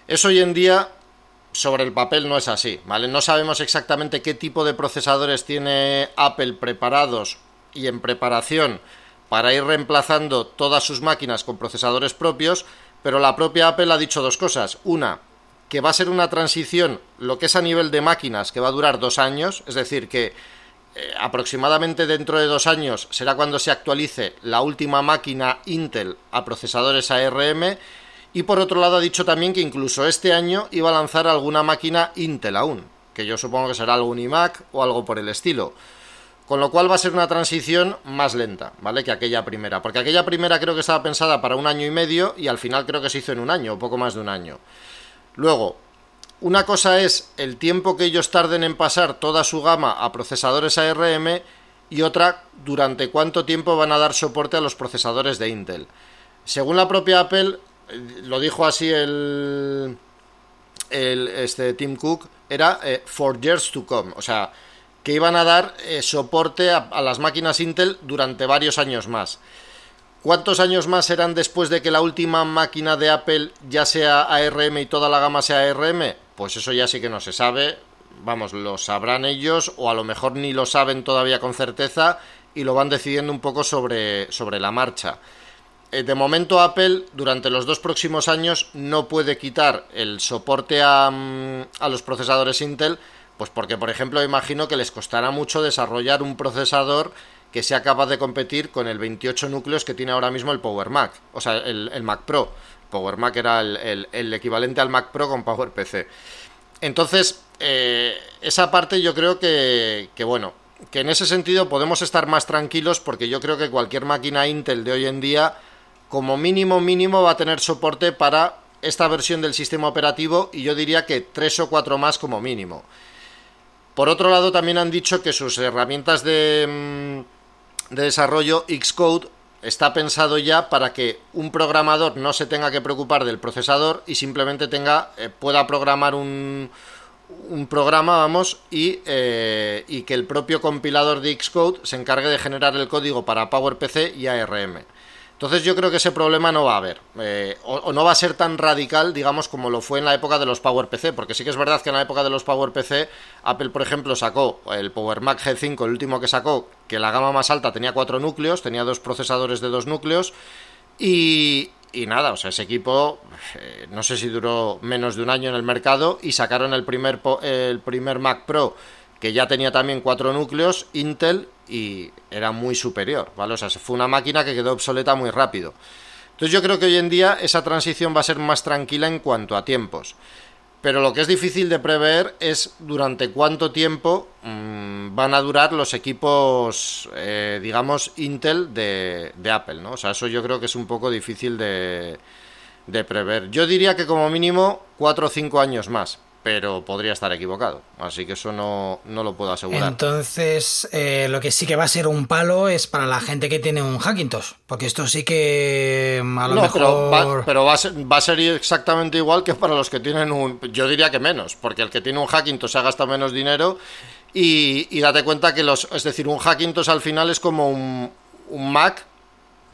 Eso hoy en día sobre el papel no es así, ¿vale? No sabemos exactamente qué tipo de procesadores tiene Apple preparados y en preparación para ir reemplazando todas sus máquinas con procesadores propios, pero la propia Apple ha dicho dos cosas. Una, que va a ser una transición, lo que es a nivel de máquinas, que va a durar dos años, es decir, que eh, aproximadamente dentro de dos años será cuando se actualice la última máquina Intel a procesadores ARM y por otro lado ha dicho también que incluso este año iba a lanzar alguna máquina Intel aún, que yo supongo que será algún iMac o algo por el estilo. Con lo cual va a ser una transición más lenta, ¿vale? Que aquella primera. Porque aquella primera creo que estaba pensada para un año y medio y al final creo que se hizo en un año, o poco más de un año. Luego, una cosa es el tiempo que ellos tarden en pasar toda su gama a procesadores ARM y otra durante cuánto tiempo van a dar soporte a los procesadores de Intel. Según la propia Apple, lo dijo así el, el este Tim Cook, era eh, for years to come, o sea, que iban a dar eh, soporte a, las máquinas Intel durante varios años más. ¿Cuántos años más serán después de que la última máquina de Apple ya sea ARM y toda la gama sea ARM? Pues eso ya sí que no se sabe. Vamos, lo sabrán ellos o a lo mejor ni lo saben todavía con certeza y lo van decidiendo un poco sobre, sobre la marcha. Eh, de momento Apple durante los dos próximos años no puede quitar el soporte mm, a, los procesadores Intel, pues porque por ejemplo imagino que les costará mucho desarrollar un procesador que sea capaz de competir con el 28 núcleos que tiene ahora mismo el Power Mac, o sea, el, Mac Pro. Power Mac era el, equivalente al Mac Pro con Power PC. Entonces, eh, esa parte yo creo que, bueno, que en ese sentido podemos estar más tranquilos porque yo creo que cualquier máquina Intel de hoy en día como mínimo mínimo va a tener soporte para esta versión del sistema operativo y yo diría que tres o cuatro más como mínimo. Por otro lado, también han dicho que sus herramientas de, mm, de desarrollo Xcode está pensado ya para que un programador no se tenga que preocupar del procesador y simplemente tenga eh, pueda programar un, un programa, vamos, y, eh, y que el propio compilador de Xcode se encargue de generar el código para PowerPC y ARM. Entonces yo creo que ese problema no va a haber, eh, o, no va a ser tan radical, digamos, como lo fue en la época de los PowerPC, porque sí que es verdad que en la época de los PowerPC, Apple, por ejemplo, sacó el Power Mac G5, el último que sacó, que la gama más alta tenía cuatro núcleos, tenía dos procesadores de dos núcleos, y, y nada, o sea, ese equipo, eh, no sé si duró menos de un año en el mercado, y sacaron el primer, el primer Mac Pro, que ya tenía también cuatro núcleos, Intel, y era muy superior, ¿vale? O sea, fue una máquina que quedó obsoleta muy rápido. Entonces yo creo que hoy en día esa transición va a ser más tranquila en cuanto a tiempos. Pero lo que es difícil de prever es durante cuánto tiempo mm, van a durar los equipos, eh, digamos, Intel de, Apple, ¿no? O sea, eso yo creo que es un poco difícil de, prever. Yo diría que como mínimo 4 o 5 años más pero podría estar equivocado. Así que eso no, lo puedo asegurar. Entonces, eh, lo que sí que va a ser un palo es para la gente que tiene un Hackintosh, porque esto sí que mm, a lo mejor... Pero, va, pero va, a ser, va, a ser, exactamente igual que para los que tienen un... Yo diría que menos, porque el que tiene un Hackintosh se gasta menos dinero y, y date cuenta que los... Es decir, un Hackintosh al final es como un, un Mac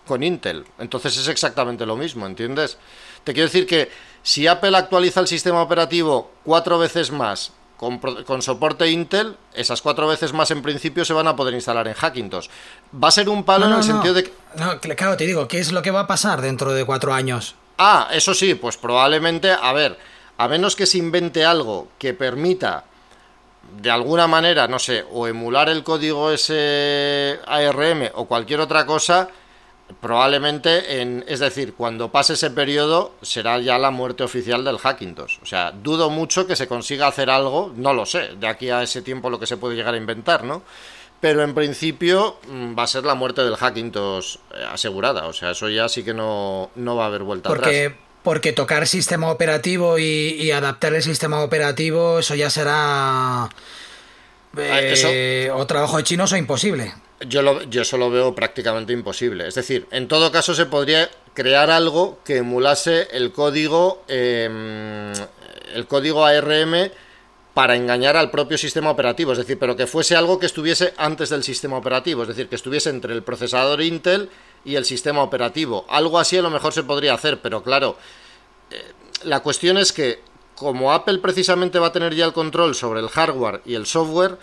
con Intel. Entonces es exactamente lo mismo, ¿entiendes? Te quiero decir que Si Apple actualiza el sistema operativo cuatro veces más con, soporte Intel, esas cuatro veces más en principio se van a poder instalar en Hackintosh. Va a ser un palo en el sentido de que... No, claro, te digo, ¿qué es lo que va a pasar dentro de cuatro años? Ah, eso sí, pues probablemente, a ver, a menos que se invente algo que permita de alguna manera, no sé, o emular el código ese ARM o cualquier otra cosa, probablemente, en, es decir, cuando pase ese periodo será ya la muerte oficial del Hackintosh. O sea, dudo mucho que se consiga hacer algo, no lo sé, de aquí a ese tiempo lo que se puede llegar a inventar, ¿no? Pero en principio mm, va a ser la muerte del Hackintosh eh, asegurada, o sea, eso ya sí que no, no va a haber vuelta porque, Porque tocar sistema operativo y, adaptar el sistema operativo, eso ya será... Ah, eh, o trabajo de chinos o imposible. Yo, lo, yo eso lo veo prácticamente imposible. Es decir, en todo caso se podría crear algo que emulase el código, em, el código ARM para engañar al propio sistema operativo, es decir, pero que fuese algo que estuviese antes del sistema operativo, es decir, que estuviese entre el procesador Intel y el sistema operativo. Algo así a lo mejor se podría hacer, pero claro, eh, la cuestión es que como Apple precisamente va a tener ya el control sobre el hardware y el software,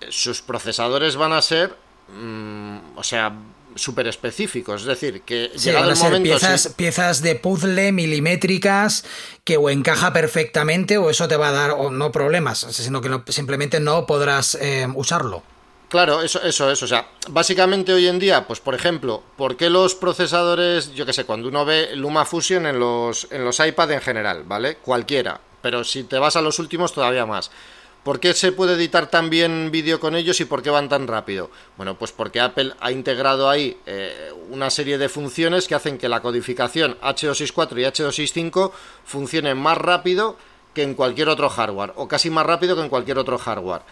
eh, sus procesadores van a ser Mm, o sea, súper específicos. Es decir, que llegado el momento. Piezas, piezas de puzzle milimétricas que o encaja perfectamente o eso te va a dar o no problemas, sino que simplemente no podrás eh, usarlo. Claro, eso, eso es. O sea, básicamente hoy en día, pues por ejemplo, ¿por qué los procesadores, yo qué sé, cuando uno ve Luma Fusion en los, en los iPad en general, ¿vale? Cualquiera. Pero si te vas a los últimos, todavía más. ¿Por qué se puede editar tan bien vídeo con ellos y por qué van tan rápido? Bueno, pues porque Apple ha integrado ahí eh, una serie de funciones que hacen que la codificación H264 y H265 funcionen más rápido que en cualquier otro hardware, o casi más rápido que en cualquier otro hardware.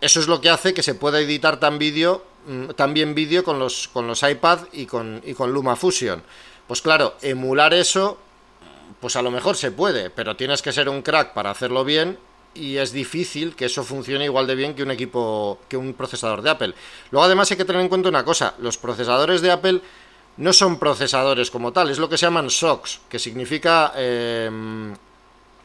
Eso es lo que hace que se pueda editar tan, vídeo, mm, tan bien vídeo con los, con los iPad y con, y con LumaFusion. Pues claro, emular eso, pues a lo mejor se puede, pero tienes que ser un crack para hacerlo bien y es difícil que eso funcione igual de bien que un equipo, que un procesador de Apple. Luego además hay que tener en cuenta una cosa, los procesadores de Apple no son procesadores como tal, es lo que se llaman SOCs, que significa... Em,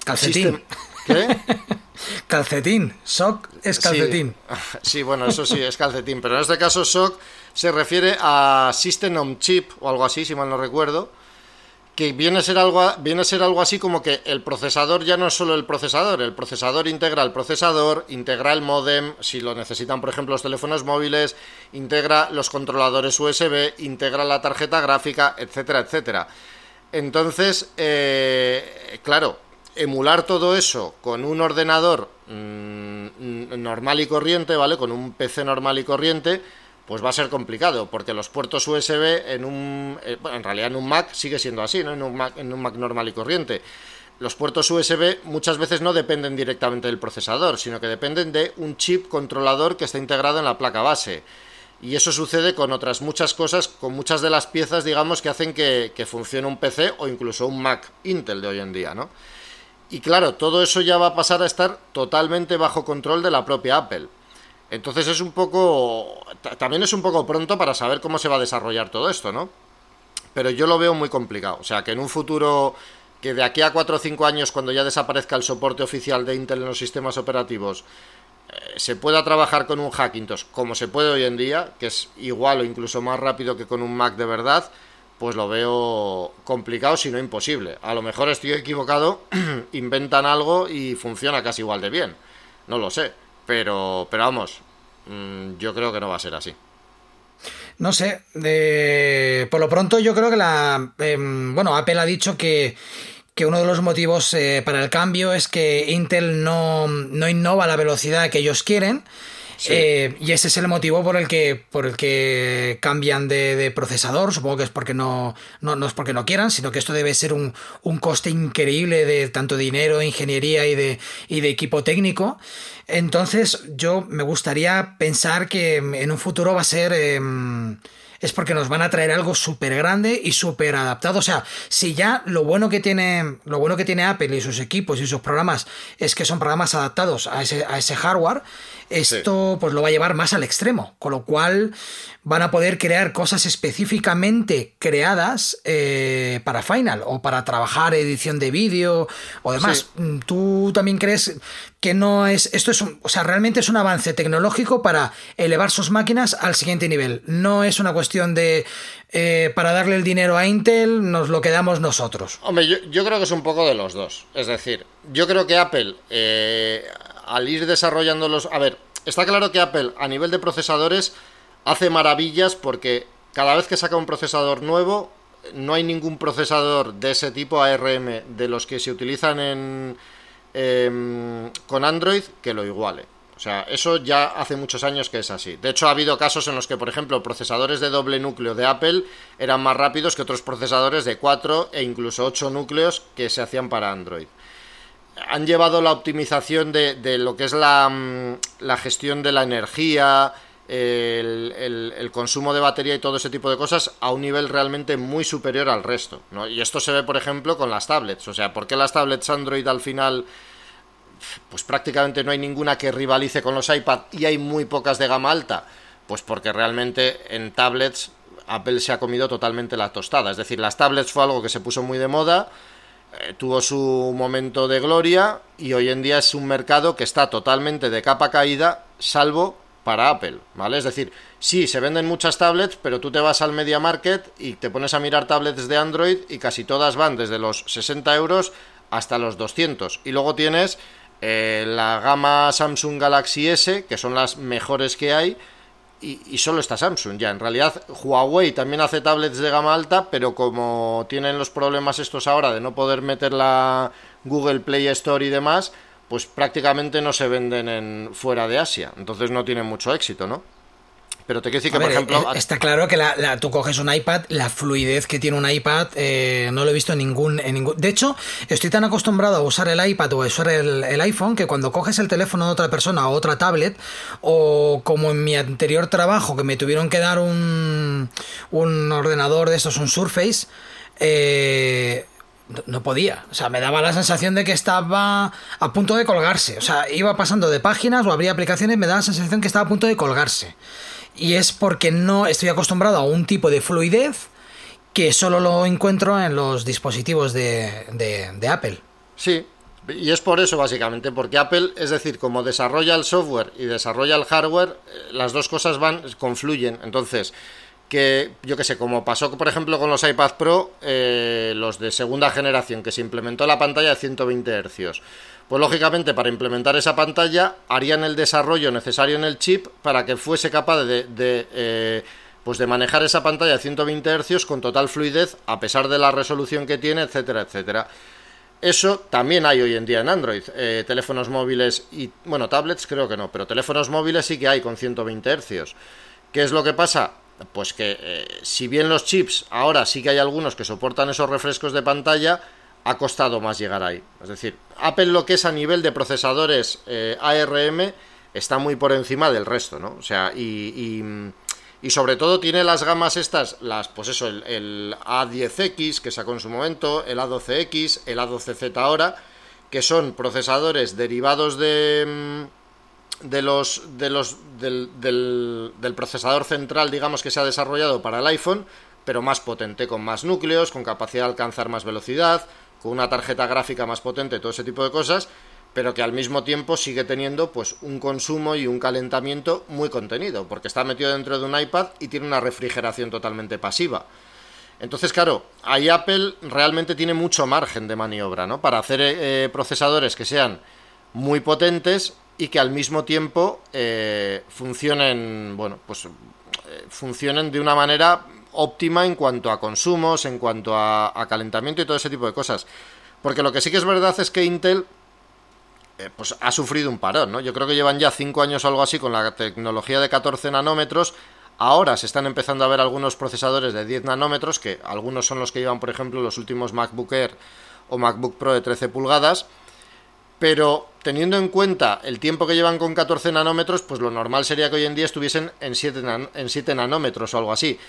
calcetín. ¿Qué? calcetín, SOC es calcetín. Sí, bueno, eso sí, es calcetín, pero en este caso SOC se refiere a System on Chip o algo así, si mal no recuerdo que viene a ser algo viene a ser algo así como que el procesador ya no es solo el procesador, el procesador integra el procesador, integra el modem, si lo necesitan por ejemplo los teléfonos móviles, integra los controladores USB, integra la tarjeta gráfica, etcétera, etcétera. Entonces, eh, claro, emular todo eso con un ordenador mm, normal y corriente, ¿vale? Con un PC normal y corriente, pues va a ser complicado, porque los puertos USB en un, eh, en realidad en un Mac sigue siendo así, ¿no? En un Mac, normal y corriente. Los puertos USB muchas veces no dependen directamente del procesador, sino que dependen de un chip controlador que está integrado en la placa base. Y eso sucede con otras muchas cosas, con muchas de las piezas, digamos, que hacen que, que funcione un PC o incluso un Mac Intel de hoy en día, ¿no? Y claro, todo eso ya va a pasar a estar totalmente bajo control de la propia Apple. Entonces es un poco. También es un poco pronto para saber cómo se va a desarrollar todo esto, ¿no? Pero yo lo veo muy complicado. O sea, que en un futuro. Que de aquí a 4 o 5 años, cuando ya desaparezca el soporte oficial de Intel en los sistemas operativos, eh, se pueda trabajar con un Hackintosh como se puede hoy en día, que es igual o incluso más rápido que con un Mac de verdad, pues lo veo complicado, si no imposible. A lo mejor estoy equivocado, inventan algo y funciona casi igual de bien. No lo sé. Pero, pero vamos, mm, yo creo que no va a ser así. No sé, por lo pronto yo creo que la... Em, bueno, Apple ha dicho que, uno de los motivos eh, para el cambio es que Intel no, no innova la velocidad que ellos quieren eh, y ese es el motivo por el que, por el que cambian de, procesador. Supongo que es porque no, no, es porque no quieran, sino que esto debe ser un, coste increíble de tanto dinero, ingeniería y de, y de equipo técnico. Entonces, yo me gustaría pensar que en un futuro va a ser. Em, es porque nos van a traer algo súper grande y súper adaptado. O sea, si ya lo bueno que tiene. Lo bueno que tiene Apple y sus equipos y sus programas es que son programas adaptados a ese, a ese hardware, esto pues lo va a llevar más al extremo. Con lo cual van a poder crear cosas específicamente creadas eh, para Final o para trabajar edición de vídeo o demás. Mm, ¿Tú también crees que no es. Esto es un. O sea, realmente es un avance tecnológico para elevar sus máquinas al siguiente nivel. No es una cuestión de. Eh, para darle el dinero a Intel, nos lo quedamos nosotros. Hombre, yo, creo que es un poco de los dos. Es decir, yo creo que Apple, eh, al ir desarrollando los. A ver, está claro que Apple, a nivel de procesadores, hace maravillas porque cada vez que saca un procesador nuevo, no hay ningún procesador de ese tipo ARM de los que se utilizan en Em, con Android que lo iguale. O sea, eso ya hace muchos años que es así. De hecho, ha habido casos en los que, por ejemplo, procesadores de doble núcleo de Apple eran más rápidos que otros procesadores de 4 e incluso 8 núcleos que se hacían para Android. Han llevado la optimización de, de lo que es la, mm, la gestión de la energía, el, consumo de batería y todo ese tipo de cosas a un nivel realmente muy superior al resto. Y esto se ve, por ejemplo, con las tablets. O sea, ¿por qué las tablets Android al final, pues prácticamente no hay ninguna que rivalice con los iPad y hay muy pocas de gama alta? Pues porque realmente en tablets Apple se ha comido totalmente la tostada. Es decir, las tablets fue algo que se puso muy de moda, tuvo su momento de gloria y hoy en día es un mercado que está totalmente de capa caída, salvo para Apple, ¿vale? Es decir, sí, se venden muchas tablets, pero tú te vas al Media Market y te pones a mirar tablets de Android y casi todas van desde los 60 euros hasta los 200. Y luego tienes eh, la gama Samsung Galaxy S, que son las mejores que hay, y, y, solo está Samsung ya. En realidad, Huawei también hace tablets de gama alta, pero como tienen los problemas estos ahora de no poder meter la Google Play Store y demás, pues prácticamente no se venden en fuera de Asia. Entonces no tienen mucho éxito, ¿no? Pero te quiero decir que, por ejemplo. Eh, está claro que la, tú coges un iPad, la fluidez que tiene un iPad eh, no lo he visto en ningún, en ningún. De hecho, estoy tan acostumbrado a usar el iPad o a usar el, el, iPhone que cuando coges el teléfono de otra persona o otra tablet, o como en mi anterior trabajo que me tuvieron que dar un, un ordenador de estos, un Surface, eh no podía. O sea, me daba la sensación de que estaba a punto de colgarse. O sea, iba pasando de páginas o abría aplicaciones y me daba la sensación que estaba a punto de colgarse. Y es porque no estoy acostumbrado a un tipo de fluidez que solo lo encuentro en los dispositivos de, de, Apple. Sí, y es por eso básicamente, porque Apple, es decir, como desarrolla el software y desarrolla el hardware, eh, las dos cosas van, confluyen. Entonces, que yo que sé, como pasó por ejemplo con los iPad Pro, eh, los de segunda generación, que se implementó la pantalla de 120 Hz. Pues lógicamente para implementar esa pantalla harían el desarrollo necesario en el chip para que fuese capaz de, eh, pues de manejar esa pantalla de 120 Hz con total fluidez a pesar de la resolución que tiene, etcétera, etcétera. Eso también hay hoy en día en Android. Eh, teléfonos móviles y, bueno, tablets creo que no, pero teléfonos móviles sí que hay con 120 Hz. ¿Qué es lo que pasa? pues que eh, si bien los chips ahora sí que hay algunos que soportan esos refrescos de pantalla, ha costado más llegar ahí. Es decir, Apple lo que es a nivel de procesadores eh, ARM está muy por encima del resto, ¿no? O sea, y, y, sobre todo tiene las gamas estas, las, pues eso, el, el, A10X que sacó en su momento, el A12X, el A12Z ahora, que son procesadores derivados de mm, de los, de los del, del, procesador central, digamos, que se ha desarrollado para el iPhone, pero más potente, con más núcleos, con capacidad de alcanzar más velocidad, con una tarjeta gráfica más potente, todo ese tipo de cosas, pero que al mismo tiempo sigue teniendo pues un consumo y un calentamiento muy contenido, porque está metido dentro de un iPad y tiene una refrigeración totalmente pasiva. Entonces, claro, ahí Apple realmente tiene mucho margen de maniobra, ¿no? Para hacer eh, procesadores que sean muy potentes y que al mismo tiempo eh, funcionen, bueno, pues eh, funcionen de una manera óptima en cuanto a consumos, en cuanto a, calentamiento y todo ese tipo de cosas. Porque lo que sí que es verdad es que Intel eh, pues ha sufrido un parón, ¿no? Yo creo que llevan ya 5 años o algo así con la tecnología de 14 nanómetros. Ahora se están empezando a ver algunos procesadores de 10 nanómetros, que algunos son los que llevan, por ejemplo, los últimos MacBook Air o MacBook Pro de 13 pulgadas pero teniendo en cuenta el tiempo que llevan con 14 nanómetros, pues lo normal sería que hoy en día estuviesen en 7, en 7 nanómetros o algo así.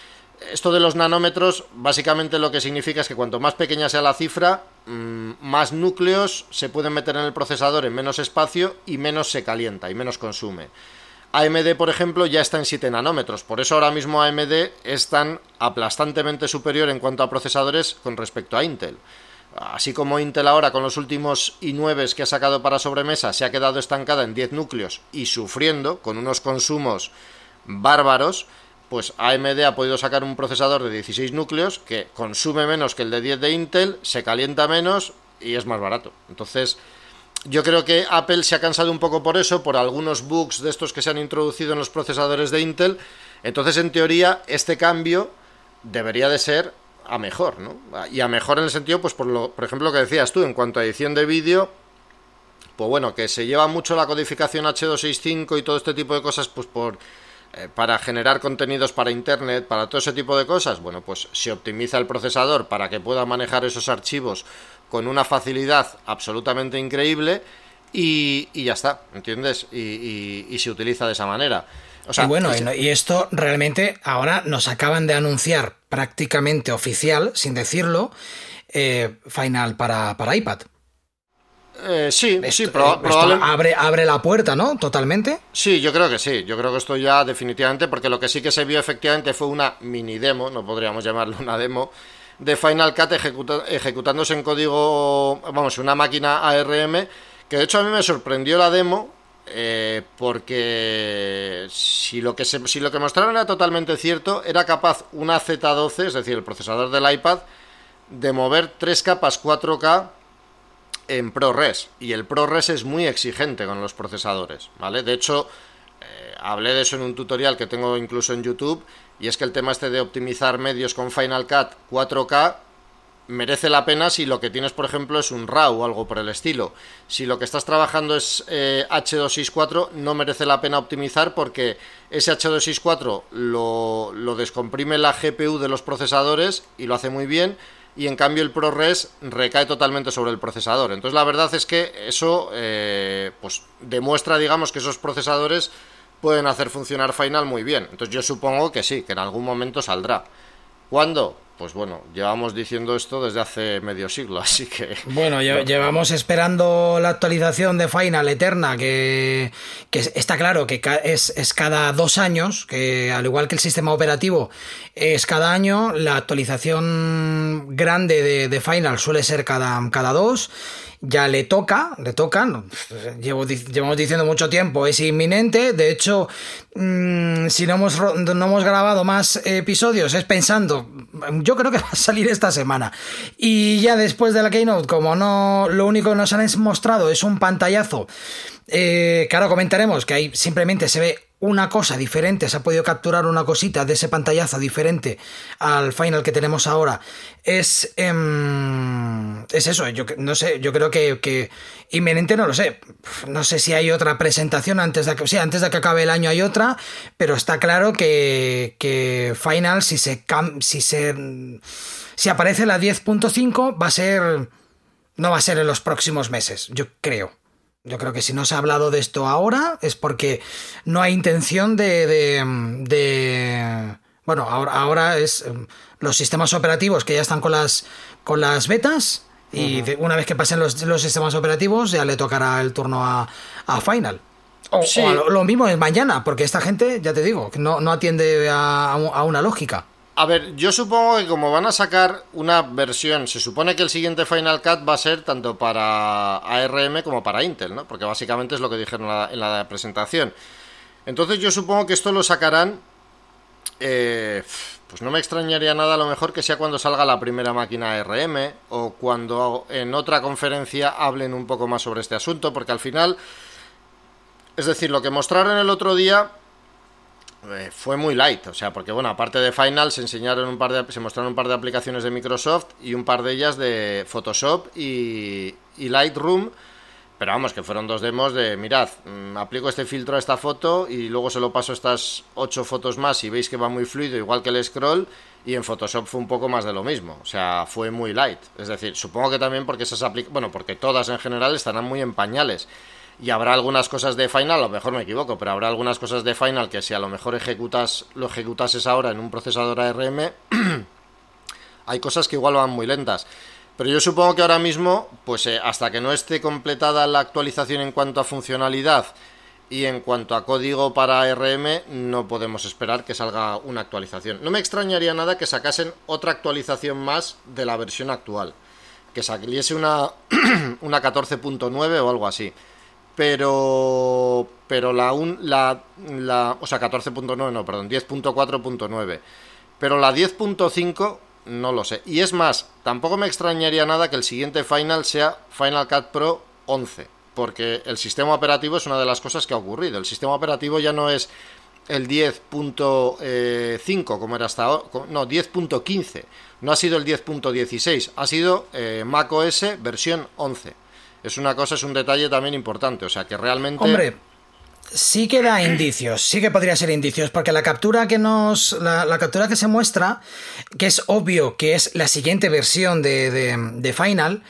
Esto de los nanómetros básicamente lo que significa es que cuanto más pequeña sea la cifra, mm, más núcleos se pueden meter en el procesador en menos espacio y menos se calienta y menos consume. AMD, por ejemplo, ya está en 7 nanómetros, por eso ahora mismo AMD es tan aplastantemente superior en cuanto a procesadores con respecto a Intel. Así como Intel ahora con los últimos i9 que ha sacado para sobremesa se ha quedado estancada en 10 núcleos y sufriendo con unos consumos bárbaros, pues AMD ha podido sacar un procesador de 16 núcleos que consume menos que el de 10 de Intel, se calienta menos y es más barato. Entonces, yo creo que Apple se ha cansado un poco por eso, por algunos bugs de estos que se han introducido en los procesadores de Intel. Entonces, en teoría, este cambio debería de ser a mejor, ¿no? Y a mejor en el sentido, pues por, lo, por ejemplo, lo que decías tú, en cuanto a edición de vídeo, pues bueno, que se lleva mucho la codificación H265 y todo este tipo de cosas, pues por para generar contenidos para internet, para todo ese tipo de cosas, bueno, pues se optimiza el procesador para que pueda manejar esos archivos con una facilidad absolutamente increíble y, ya está, ¿entiendes? Y, se utiliza de esa manera. y bueno, y esto realmente ahora nos acaban de anunciar prácticamente oficial, sin decirlo, eh, Final para, para iPad. Eh, sí, sí, abre, abre la puerta, ¿no? Totalmente. Sí, yo creo que sí. Yo creo que esto ya definitivamente, porque lo que sí que se vio efectivamente fue una mini demo, no podríamos llamarlo una demo, de Final Cut ejecutándose en código, vamos, una máquina ARM, que de hecho a mí me sorprendió la demo, eh, porque si lo, que si lo que mostraron era totalmente cierto, era capaz una Z12, es decir, el procesador del iPad, de mover tres capas 4K en ProRes y el ProRes es muy exigente con los procesadores, ¿vale? De hecho, eh, hablé de eso en un tutorial que tengo incluso en YouTube y es que el tema este de optimizar medios con Final Cut 4K merece la pena si lo que tienes, por ejemplo, es un RAW o algo por el estilo. Si lo que estás trabajando es eh, H264, no merece la pena optimizar porque ese H264 lo, lo descomprime la GPU de los procesadores y lo hace muy bien y en cambio el ProRes recae totalmente sobre el procesador. Entonces la verdad es que eso eh, pues demuestra, digamos, que esos procesadores pueden hacer funcionar Final muy bien. Entonces yo supongo que sí, que en algún momento saldrá. ¿Cuándo? Pues bueno, llevamos diciendo esto desde hace medio siglo, así que... Bueno, llevamos esperando la actualización de Final Eterna, que, está claro que es, es, cada dos años, que al igual que el sistema operativo es cada año, la actualización grande de, de Final suele ser cada, cada dos ya le toca, le toca, llevo, llevamos diciendo mucho tiempo, es inminente, de hecho, mm, si no hemos, no hemos grabado más episodios es pensando, yo creo que va a salir esta semana. Y ya después de la Keynote, como no, lo único que nos han mostrado es un pantallazo, eh, ahora comentaremos, que ahí simplemente se ve una cosa diferente, se ha podido capturar una cosita de ese pantallazo diferente al final que tenemos ahora, es, em, es eso, yo no sé, yo creo que, que, inminente no lo sé, no sé si hay otra presentación antes de que, sí, antes de que acabe el año hay otra, pero está claro que, que final si se, si se, si aparece la 10.5 va a ser, no va a ser en los próximos meses, yo creo. Yo creo que si no se ha hablado de esto ahora es porque no hay intención de... de, bueno, ahora, ahora es em, los sistemas operativos que ya están con las, con las betas y una vez que pasen los, sistemas operativos ya le tocará el turno a, Final. O, lo, mismo es mañana, porque esta gente, ya te digo, no, no atiende a una lógica. A ver, yo supongo que como van a sacar una versión, se supone que el siguiente Final Cut va a ser tanto para ARM como para Intel, ¿no? Porque básicamente es lo que dijeron en la, presentación. Entonces yo supongo que esto lo sacarán, eh, pues no me extrañaría nada a lo mejor que sea cuando salga la primera máquina ARM o cuando en otra conferencia hablen un poco más sobre este asunto, porque al final, es decir, lo que mostraron el otro día eh, fue muy light, o sea, porque bueno, aparte de Final se enseñaron un par de se mostraron un par de aplicaciones de Microsoft y un par de ellas de Photoshop y, Lightroom, Pero vamos, que fueron dos demos de, mirad, mm, aplico este filtro a esta foto y luego se lo paso estas ocho fotos más y veis que va muy fluido, igual que el scroll, y en Photoshop fue un poco más de lo mismo. O sea, fue muy light. Es decir, supongo que también porque esas bueno, porque todas en general estarán muy en pañales. Y habrá algunas cosas de Final, a lo mejor me equivoco, pero habrá algunas cosas de Final que si a lo mejor ejecutas, lo ejecutases ahora en un procesador ARM, hay cosas que igual van muy lentas. Pero yo supongo que ahora mismo, pues eh, hasta que no esté completada la actualización en cuanto a funcionalidad y en cuanto a código para ARM, no podemos esperar que salga una actualización. No me extrañaría nada que sacasen otra actualización más de la versión actual. Que saliese una, una 14.9 o algo así. Pero. Pero la. Un, la, la o sea, 14.9, no, perdón, 10.4.9. Pero la 10.5 no lo sé. Y es más, tampoco me extrañaría nada que el siguiente Final sea Final Cut Pro 11, porque el sistema operativo es una de las cosas que ha ocurrido. El sistema operativo ya no es el 10.5 como era hasta no, 10.15, no ha sido el 10.16, ha sido eh, macOS versión 11. Es una cosa, es un detalle también importante, o sea que realmente... Hombre, sí que da indicios, sí que podría ser indicios, porque la captura que nos. La, captura que se muestra, que es obvio que es la siguiente versión de, de, de Final,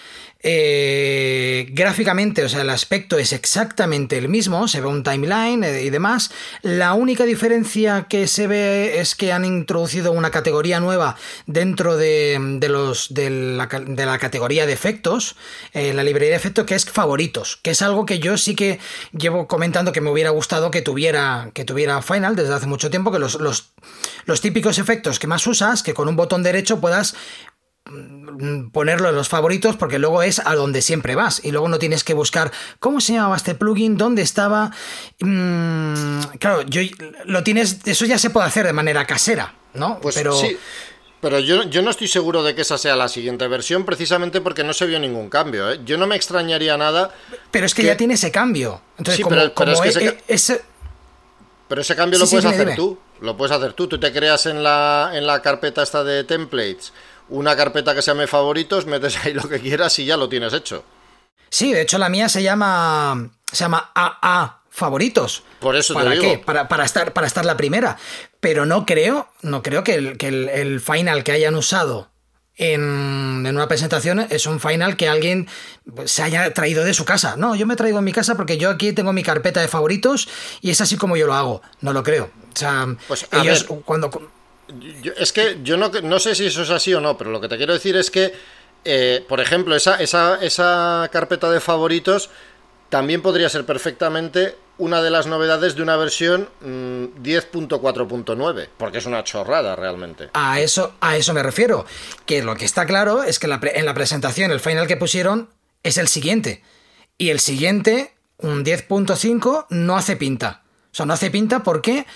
eh, gráficamente, o sea, el aspecto es exactamente el mismo, se ve un timeline eh, y demás. La única diferencia que se ve es que han introducido una categoría nueva dentro de, los, de, la, categoría de efectos, eh, la librería de efectos, que es favoritos, que es algo que yo sí que llevo comentando que me hubiera gustado que tuviera, que tuviera Final desde hace mucho tiempo, que los, los, los típicos efectos que más usas, que con un botón derecho puedas ponerlo en los favoritos porque luego es a donde siempre vas y luego no tienes que buscar cómo se llamaba este plugin, dónde estaba. Mm, claro, yo lo tienes, eso ya se puede hacer de manera casera, ¿no? Pues pero sí. Pero yo, yo no estoy seguro de que esa sea la siguiente versión, precisamente porque no se vio ningún cambio. ¿eh? Yo no me extrañaría nada. Pero es que, ya tiene ese cambio. Entonces, como, pero, es que ese, pero ese cambio lo puedes hacer tú. Lo puedes hacer tú. Tú te creas en la, en la carpeta esta de templates una carpeta que se llame favoritos, metes ahí lo que quieras y ya lo tienes hecho. Sí, de hecho la mía se llama se llama AA favoritos. Por eso ¿Para te qué? Para, para, estar, para estar la primera. Pero no creo, no creo que el, que el, final que hayan usado en, en, una presentación es un final que alguien se haya traído de su casa. No, yo me traigo en mi casa porque yo aquí tengo mi carpeta de favoritos y es así como yo lo hago. No lo creo. O sea, pues, ellos cuando es que yo no, sé si eso es así o no, pero lo que te quiero decir es que, eh, por ejemplo, esa carpeta de favoritos también podría ser perfectamente una de las novedades de una versión 10.4.9, mm, porque es una chorrada realmente. A eso, a eso me refiero, que lo que está claro es que en la presentación el final que pusieron es el siguiente, y el siguiente, un 10.5, no hace pinta. O sea, no hace pinta porque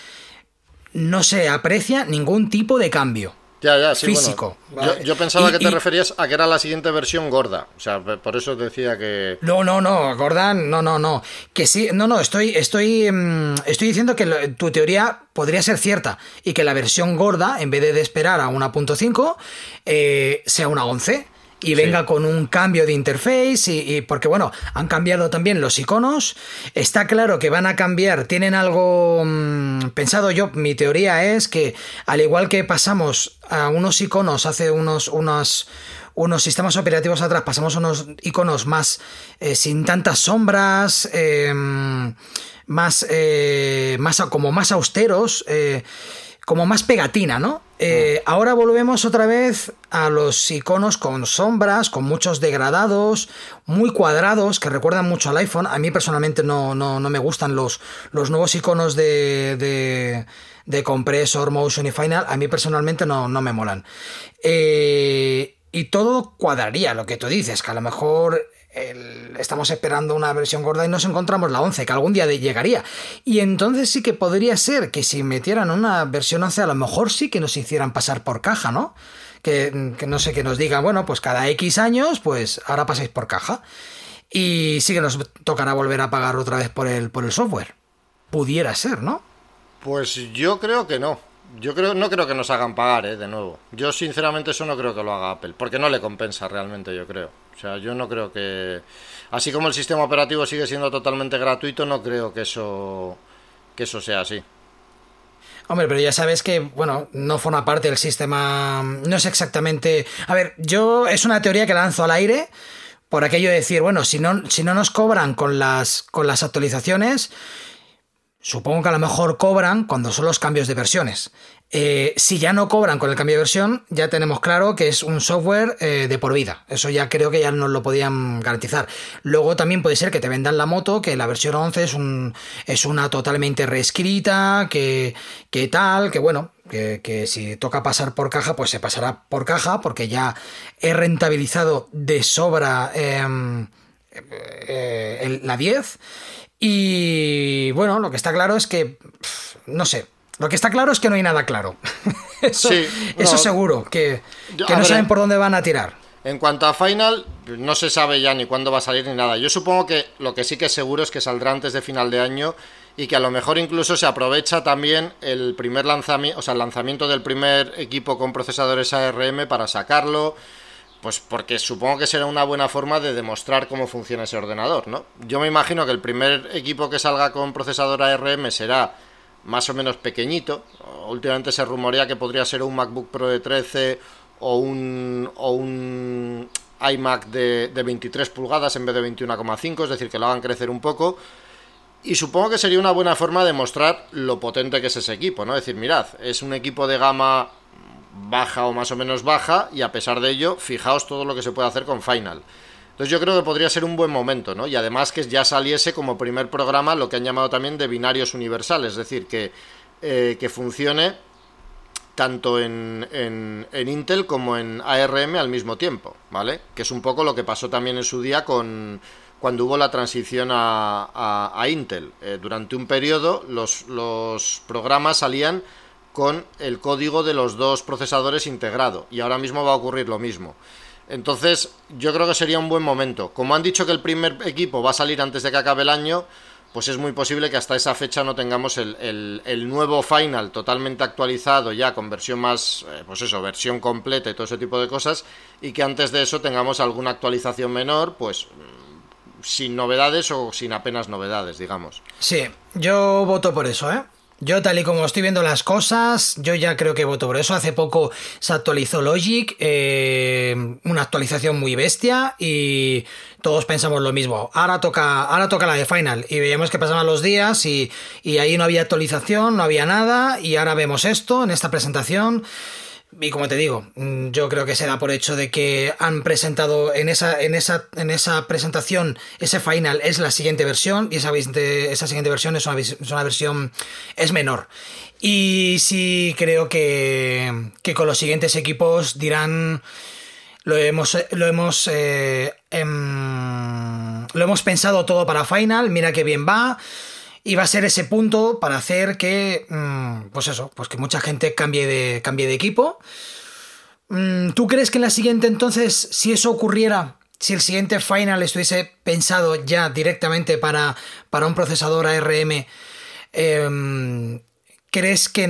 no se aprecia ningún tipo de cambio. Ya, ya, sí, físico. yo, pensaba que te referías a que era la siguiente versión gorda. O sea, por eso decía que. No, no, no, gorda, no, no, no. Que sí, no, no, estoy, estoy, mm, estoy diciendo que tu teoría podría ser cierta y que la versión gorda, en vez de esperar a una .5, eh, sea una 11 y venga con un cambio de interface y, porque bueno, han cambiado también los iconos, está claro que van a cambiar, tienen algo mm, pensado. Yo, mi teoría es que al igual que pasamos a unos iconos hace unos, unos, unos sistemas operativos atrás, pasamos a unos iconos más eh, sin tantas sombras, em, más, eh, más como más austeros, eh, como más pegatina, ¿no? Eh, ahora volvemos otra vez a los iconos con sombras, con muchos degradados, muy cuadrados, que recuerdan mucho al iPhone. A mí personalmente no, no, me gustan los, los nuevos iconos de, de, de, Compressor, Motion y Final. A mí personalmente no, no me molan. Eh, y todo cuadraría, lo que tú dices, que a lo mejor estamos esperando una versión gorda y nos encontramos la 11, que algún día llegaría. Y entonces sí que podría ser que si metieran una versión 11, a lo mejor sí que nos hicieran pasar por caja, ¿no? Que, no sé, que nos digan, bueno, pues cada X años, pues ahora pasáis por caja. Y sí que nos tocará volver a pagar otra vez por el, por el software. Pudiera ser, ¿no? Pues yo creo que no. Yo creo, no creo que nos hagan pagar, ¿eh? De nuevo. Yo sinceramente eso no creo que lo haga Apple, porque no le compensa realmente, yo creo. O sea, yo no creo que... Así como el sistema operativo sigue siendo totalmente gratuito, no creo que eso, que eso sea así. Hombre, pero ya sabes que, bueno, no forma parte del sistema. No es exactamente. A ver, yo es una teoría que lanzo al aire por aquello de decir, bueno, si no, si no nos cobran con las, con las actualizaciones, supongo que a lo mejor cobran cuando son los cambios de versiones. Eh, si ya no cobran con el cambio de versión, ya tenemos claro que es un software eh, de por vida. Eso ya creo que ya nos lo podían garantizar. Luego también puede ser que te vendan la moto, que la versión 11 es, un, es una totalmente reescrita, que, que tal, que bueno, que, si toca pasar por caja, pues se pasará por caja, porque ya he rentabilizado de sobra em, eh, la 10. Y bueno, lo que está claro es que, no sé, lo que está claro es que no hay nada claro. eso, eso seguro, que, no saben por dónde van a tirar. En cuanto a Final, no se sabe ya ni cuándo va a salir ni nada. Yo supongo que lo que sí que es seguro es que saldrá antes de final de año y que a lo mejor incluso se aprovecha también el primer lanzamiento, o sea, el lanzamiento del primer equipo con procesadores ARM para sacarlo, pues porque supongo que será una buena forma de demostrar cómo funciona ese ordenador, ¿no? Yo me imagino que el primer equipo que salga con procesador ARM será más o menos pequeñito. Últimamente se rumorea que podría ser un MacBook Pro de 13 o un, o un iMac de, de 23 pulgadas en vez de 21,5, es decir, que lo hagan crecer un poco. Y supongo que sería una buena forma de mostrar lo potente que es ese equipo, ¿no? Es decir, mirad, es un equipo de gama baja o más o menos baja y a pesar de ello, fijaos todo lo que se puede hacer con Final. Entonces yo creo que podría ser un buen momento, ¿no? Y además que ya saliese como primer programa lo que han llamado también de binarios universales, es decir, que, eh, que funcione tanto en, en, Intel como en ARM al mismo tiempo, ¿vale? Que es un poco lo que pasó también en su día con cuando hubo la transición a, a, Intel. Eh, durante un periodo los, los programas salían con el código de los dos procesadores integrado y ahora mismo va a ocurrir lo mismo. Entonces, yo creo que sería un buen momento. Como han dicho que el primer equipo va a salir antes de que acabe el año, pues es muy posible que hasta esa fecha no tengamos el, nuevo Final totalmente actualizado ya con versión más, eh, pues eso, versión completa y todo ese tipo de cosas, y que antes de eso tengamos alguna actualización menor, pues mm, sin novedades o sin apenas novedades, digamos. Sí, yo voto por eso, ¿eh? Yo, tal y como estoy viendo las cosas, yo ya creo que voto por eso. Hace poco se actualizó Logic, eh, una actualización muy bestia, y todos pensamos lo mismo. Ahora toca, ahora toca la de Final. Y veíamos que pasaban los días y, y ahí no había actualización, no había nada, y ahora vemos esto en esta presentación. Y como te digo, mm, yo creo que se da por hecho de que han presentado en esa, en esa, en esa presentación, ese final es la siguiente versión y esa, esa siguiente versión es una, es una versión es menor. Y sí creo que, que con los siguientes equipos dirán lo hemos lo hemos eh, em, lo hemos pensado todo para final mira qué bien va y va a ser ese punto para hacer que, mm, pues eso, pues que mucha gente cambie de, cambie de equipo. Mm, ¿Tú crees que en la siguiente entonces, si eso ocurriera, si el siguiente final estuviese pensado ya directamente para, para un procesador ARM, em, ¿crees que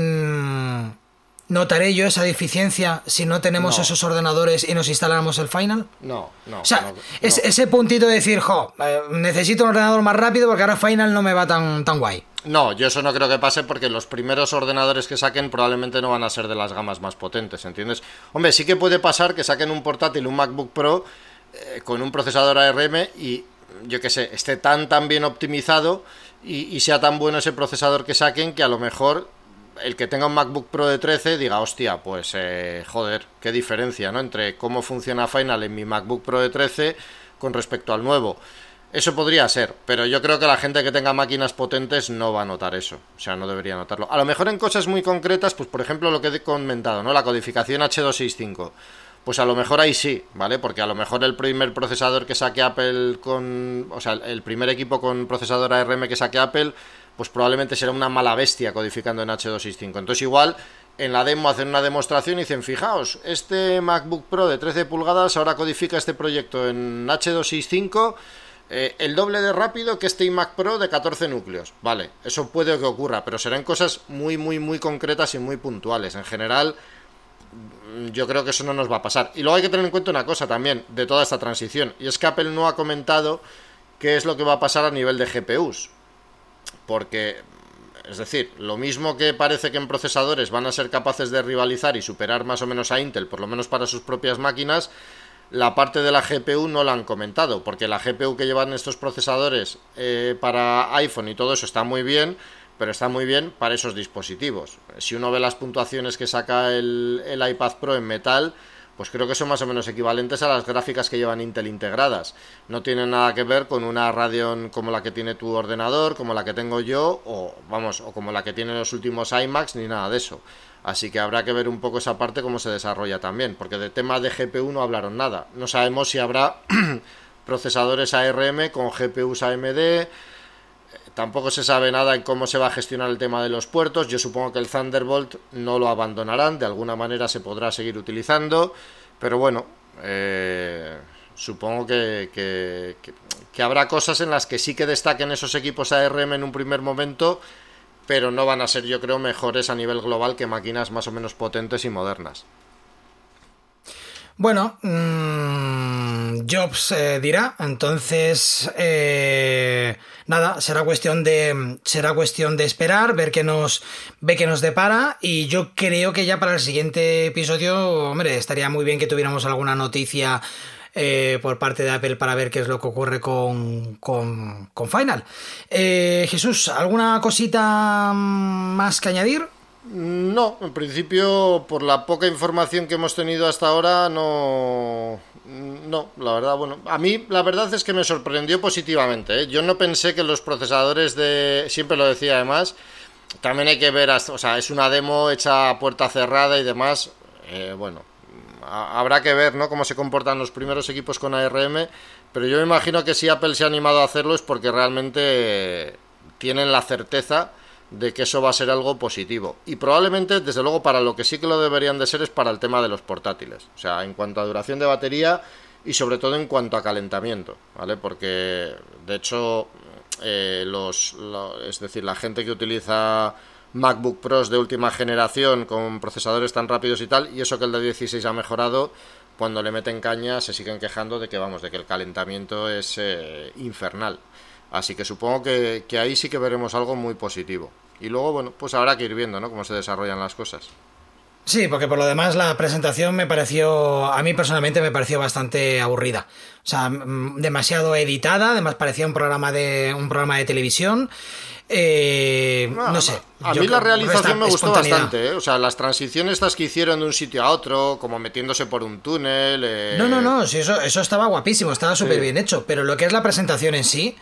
¿Notaré yo esa deficiencia si no tenemos esos ordenadores y nos instaláramos el Final? No, no. O sea, ese puntito de decir, jo, eh, necesito un ordenador más rápido porque ahora Final no me va tan, tan guay. No, yo eso no creo que pase porque los primeros ordenadores que saquen probablemente no van a ser de las gamas más potentes, ¿entiendes? Hombre, sí que puede pasar que saquen un portátil, un MacBook Pro, eh, con un procesador ARM y, yo qué sé, esté tan, tan bien optimizado y sea tan bueno ese procesador que saquen que a lo mejor el que tenga un MacBook Pro de 13 diga, hostia, pues eh, joder, qué diferencia, ¿no? Entre cómo funciona Final en mi MacBook Pro de 13 con respecto al nuevo. Eso podría ser, pero yo creo que la gente que tenga máquinas potentes no va a notar eso, o sea, no debería notarlo. A lo mejor en cosas muy concretas, pues por ejemplo lo que he comentado, ¿no? La codificación H265. Pues a lo mejor ahí sí, ¿vale? Porque a lo mejor el primer procesador que saque Apple con... O sea, el primer equipo con procesador ARM que saque Apple pues probablemente será una mala bestia codificando en H265. Entonces igual en la demo hacen una demostración y dicen, fijaos, este MacBook Pro de 13 pulgadas ahora codifica este proyecto en H265 eh, el doble de rápido que este iMac Pro de 14 núcleos. Vale, eso puede que ocurra, pero serán cosas muy, muy, muy concretas y muy puntuales. En general, yo creo que eso no nos va a pasar. Y luego hay que tener en cuenta una cosa también de toda esta transición, y es que Apple no ha comentado qué es lo que va a pasar a nivel de GPUs. Porque, es decir, lo mismo que parece que en procesadores van a ser capaces de rivalizar y superar más o menos a Intel, por lo menos para sus propias máquinas, la parte de la GPU no la han comentado, porque la GPU que llevan estos procesadores eh, para iPhone y todo eso está muy bien, pero está muy bien para esos dispositivos. Si uno ve las puntuaciones que saca el, iPad Pro en metal, pues creo que son más o menos equivalentes a las gráficas que llevan Intel integradas. No tienen nada que ver con una Radeon como la que tiene tu ordenador, como la que tengo yo, o vamos, o como la que tienen los últimos iMacs, ni nada de eso. Así que habrá que ver un poco esa parte cómo se desarrolla también, porque de tema de GPU no hablaron nada. No sabemos si habrá procesadores ARM con GPUs AMD, Tampoco se sabe nada en cómo se va a gestionar el tema de los puertos. Yo supongo que el Thunderbolt no lo abandonarán, de alguna manera se podrá seguir utilizando, pero bueno, eh, supongo que, habrá cosas en las que sí que destaquen esos equipos ARM en un primer momento, pero no van a ser, yo creo, mejores a nivel global que máquinas más o menos potentes y modernas. Bueno, mmm, Jobs eh, dirá, entonces eh, nada, será cuestión de será cuestión de esperar, ver qué nos ve que nos depara y yo creo que ya para el siguiente episodio, hombre, estaría muy bien que tuviéramos alguna noticia eh, por parte de Apple para ver qué es lo que ocurre con, con, con Final. Jesús, ¿alguna cosita más que añadir? No, en principio, por la poca información que hemos tenido hasta ahora, no. No, la verdad, bueno, a mí la verdad es que me sorprendió positivamente. ¿eh? Yo no pensé que los procesadores de. Siempre lo decía además. También hay que ver, o sea, es una demo hecha a puerta cerrada y demás. Eh, bueno, habrá que ver, ¿no? Cómo se comportan los primeros equipos con ARM. Pero yo me imagino que si Apple se ha animado a hacerlo es porque realmente tienen la certeza de que eso va a ser algo positivo. Y probablemente, desde luego, para lo que sí que lo deberían de ser es para el tema de los portátiles. O sea, en cuanto a duración de batería y sobre todo en cuanto a calentamiento, ¿vale? Porque, de hecho, eh, los, es decir, la gente que utiliza MacBook Pros de última generación con procesadores tan rápidos y tal, y eso que el de 16 ha mejorado, cuando le meten caña se siguen quejando de que, vamos, de que el calentamiento es eh, infernal. Así que supongo que, ahí sí que veremos algo muy positivo. Y luego, bueno, pues habrá que ir viendo, ¿no? Cómo se desarrollan las cosas. Sí, porque por lo demás la presentación me pareció, a mí personalmente me pareció bastante aburrida. O sea, demasiado editada, además parecía un programa de, un programa de televisión. Eh, no, sé. A mí la realización me gustó bastante, ¿eh? O sea, las transiciones estas que hicieron de un sitio a otro, como metiéndose por un túnel. Eh, no, no, no, sí, eso, eso estaba guapísimo, estaba súper bien hecho. Pero lo que es la presentación en sí,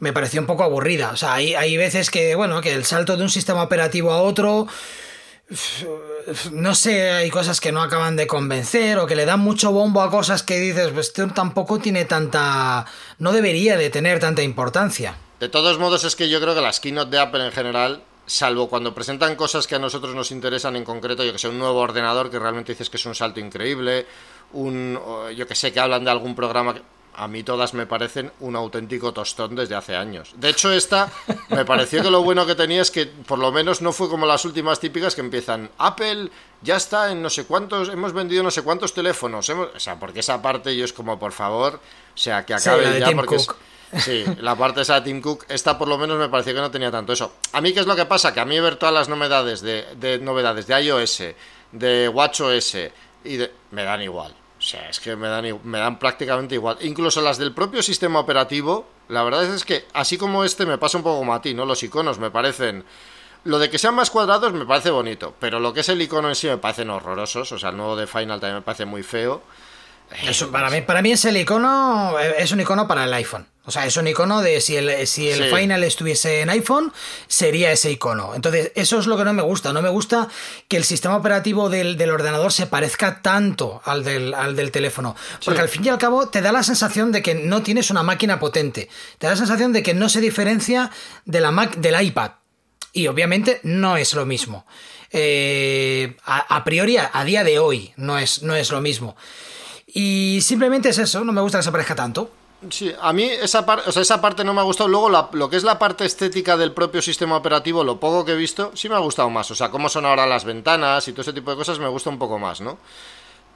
me pareció un poco aburrida. O sea, hay, hay veces que, bueno, que el salto de un sistema operativo a otro no sé, hay cosas que no acaban de convencer o que le dan mucho bombo a cosas que dices, pues esto tampoco tiene tanta... no debería de tener tanta importancia. De todos modos es que yo creo que las keynote de Apple en general, salvo cuando presentan cosas que a nosotros nos interesan en concreto, yo que sé, un nuevo ordenador que realmente dices que es un salto increíble, un, yo que sé, que hablan de algún programa a mí todas me parecen un auténtico tostón desde hace años. De hecho, esta me pareció que lo bueno que tenía es que por lo menos no fue como las últimas típicas que empiezan Apple ya está en no sé cuántos, hemos vendido no sé cuántos teléfonos. o sea, porque esa parte yo es como, por favor, o sea, que acabe ya porque... sí, la parte esa de Tim Cook, esta por lo menos me pareció que no tenía tanto eso. A mí, ¿qué es lo que pasa? Que a mí ver todas las novedades de, de novedades de iOS, de WatchOS y de... me dan igual. O sea, es que me dan, me dan prácticamente igual. Incluso las del propio sistema operativo, la verdad es que así como este me pasa un poco como a ti, ¿no? Los iconos me parecen... Lo de que sean más cuadrados me parece bonito, pero lo que es el icono en sí me parecen horrorosos. O sea, el nuevo de Final también me parece muy feo. Eso, para, mí, para mí es el icono, es un icono para el iPhone. O sea, es un icono de si el, si el Final estuviese en iPhone, sería ese icono. Entonces, eso es lo que no me gusta. No me gusta que el sistema operativo del, ordenador se parezca tanto al del, al del teléfono. Porque al fin y al cabo te da la sensación de que no tienes una máquina potente. Te da la sensación de que no se diferencia de la Mac, del iPad. Y obviamente no es lo mismo. Eh, a, priori, a, día de hoy, no es, no es lo mismo. Y simplemente es eso, no me gusta que se parezca tanto. Sí, a mí esa, parte, o sea, esa parte no me ha gustado. Luego, lo que es la parte estética del propio sistema operativo, lo poco que he visto, sí me ha gustado más. O sea, cómo son ahora las ventanas y todo ese tipo de cosas me gusta un poco más, ¿no?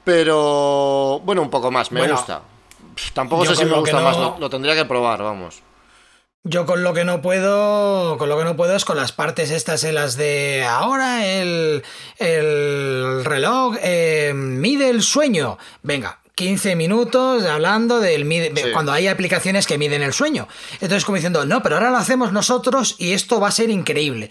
Pero, bueno, un poco más, me gusta. Tampoco sé si me gusta más, lo, tendría que probar, vamos. Yo con lo que no puedo, con lo que no puedo es con las partes estas en las de ahora el, el reloj eh, mide el sueño. Venga, 15 minutos hablando del cuando hay aplicaciones que miden el sueño. Entonces como diciendo, no, pero ahora lo hacemos nosotros y esto va a ser increíble.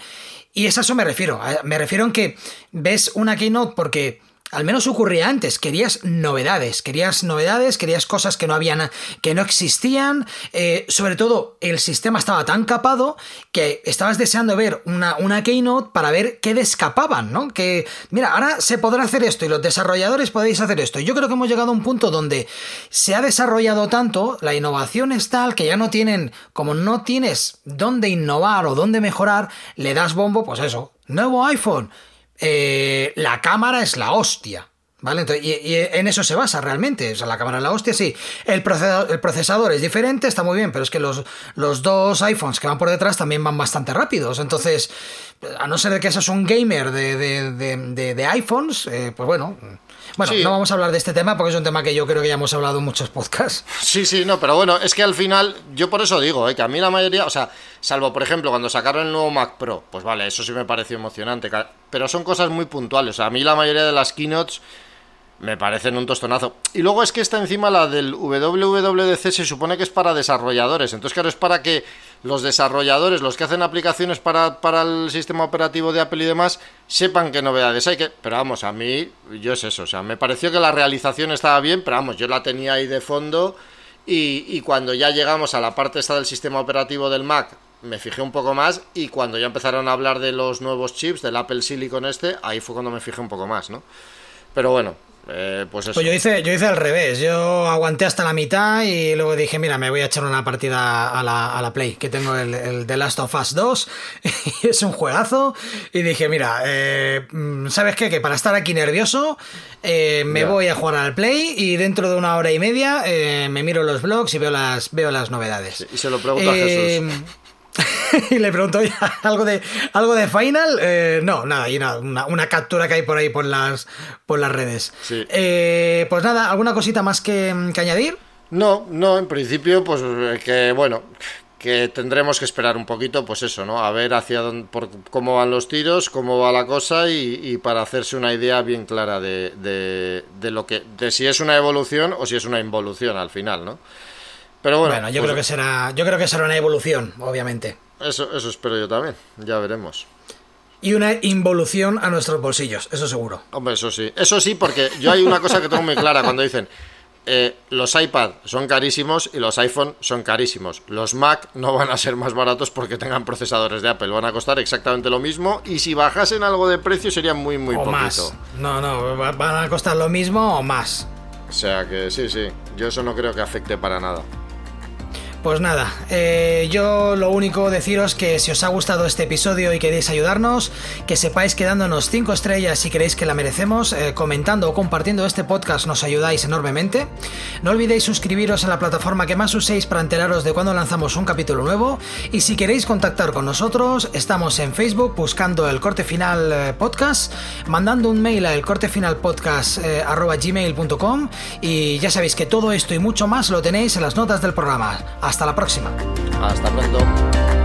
Y es a eso me refiero. Me refiero en que ves una keynote porque al menos ocurría antes, querías novedades, querías novedades, querías cosas que no habían, que no existían, eh, sobre todo el sistema estaba tan capado que estabas deseando ver una, una keynote para ver qué descapaban, ¿no? Que, mira, ahora se podrá hacer esto y los desarrolladores podéis hacer esto. Yo creo que hemos llegado a un punto donde se ha desarrollado tanto, la innovación es tal que ya no tienen, como no tienes dónde innovar o dónde mejorar, le das bombo, pues eso, nuevo iPhone eh, la cámara es la hostia. ¿Vale? y, en eso se basa realmente. O sea, la cámara es la hostia, sí. El procesador, el procesador, es diferente, está muy bien, pero es que los, los, dos iPhones que van por detrás también van bastante rápidos. Entonces, a no ser de que seas un gamer de, de, de iPhones, eh, pues bueno. Bueno, no vamos a hablar de este tema porque es un tema que yo creo que ya hemos hablado en muchos podcasts. Sí, sí, no, pero bueno, es que al final, yo por eso digo, eh, que a mí la mayoría, o sea, salvo por ejemplo cuando sacaron el nuevo Mac Pro, pues vale, eso sí me pareció emocionante, pero son cosas muy puntuales, o sea, a mí la mayoría de las keynotes me parecen un tostonazo. Y luego es que está encima la del WWDC, se supone que es para desarrolladores. Entonces, claro, es para que los desarrolladores, los que hacen aplicaciones para, para el sistema operativo de Apple y demás, sepan qué novedades hay. Que, pero vamos, a mí, yo es eso. O sea, me pareció que la realización estaba bien, pero vamos, yo la tenía ahí de fondo. Y, y cuando ya llegamos a la parte esta del sistema operativo del Mac, me fijé un poco más. Y cuando ya empezaron a hablar de los nuevos chips, del Apple Silicon este, ahí fue cuando me fijé un poco más, ¿no? Pero bueno, eh, pues, pues, yo hice, yo hice al revés. Yo aguanté hasta la mitad y luego dije, mira, me voy a echar una partida a la, a la Play, que tengo el, el, The Last of Us 2. Y es un juegazo. Y dije, mira, eh, mm, ¿sabes qué? Que para estar aquí nervioso, eh, me voy a jugar al Play y dentro de una hora y media me miro los blogs y veo las, veo las novedades. y se lo pregunto a Jesús. y le pregunto, ¿algo de, algo de Final? Eh, no, nada, y nada, una, captura que hay por ahí por las, por las redes. Eh, pues nada, ¿alguna cosita más que, añadir? No, no, en principio, pues eh, que bueno, que tendremos que esperar un poquito, pues eso, ¿no? A ver hacia dónde, por cómo van los tiros, cómo va la cosa y, para hacerse una idea bien clara de, de, de, lo que, de si es una evolución o si es una involución al final, ¿no? Pero bueno, yo creo pues que será, yo creo que será una evolución, obviamente. Eso, eso espero yo también, ya veremos. Y una involución a nuestros bolsillos, eso seguro. Hombre, eso sí. Eso sí, porque yo hay una cosa que tengo muy clara cuando dicen eh, los iPad son carísimos y los iPhone son carísimos. Los Mac no van a ser más baratos porque tengan procesadores de Apple, van a costar exactamente lo mismo y si bajasen algo de precio sería muy, muy o Más. No, no, van a costar lo mismo o más. O sea que sí, sí, yo eso no creo que afecte para nada. Pues nada, eh, yo lo único deciros que si os ha gustado este episodio y queréis ayudarnos, que sepáis que dándonos 5 estrellas si queréis que la merecemos, eh, comentando o compartiendo este podcast nos ayudáis enormemente. No olvidéis suscribiros a la plataforma que más uséis para enteraros de cuando lanzamos un capítulo nuevo. Y si queréis contactar con nosotros, estamos en Facebook buscando el corte final eh, podcast, mandando un mail a elcortefinalpodcast.gmail.com y ya sabéis que todo esto y mucho más lo tenéis en las notas del programa. Hasta la próxima. Hasta pronto.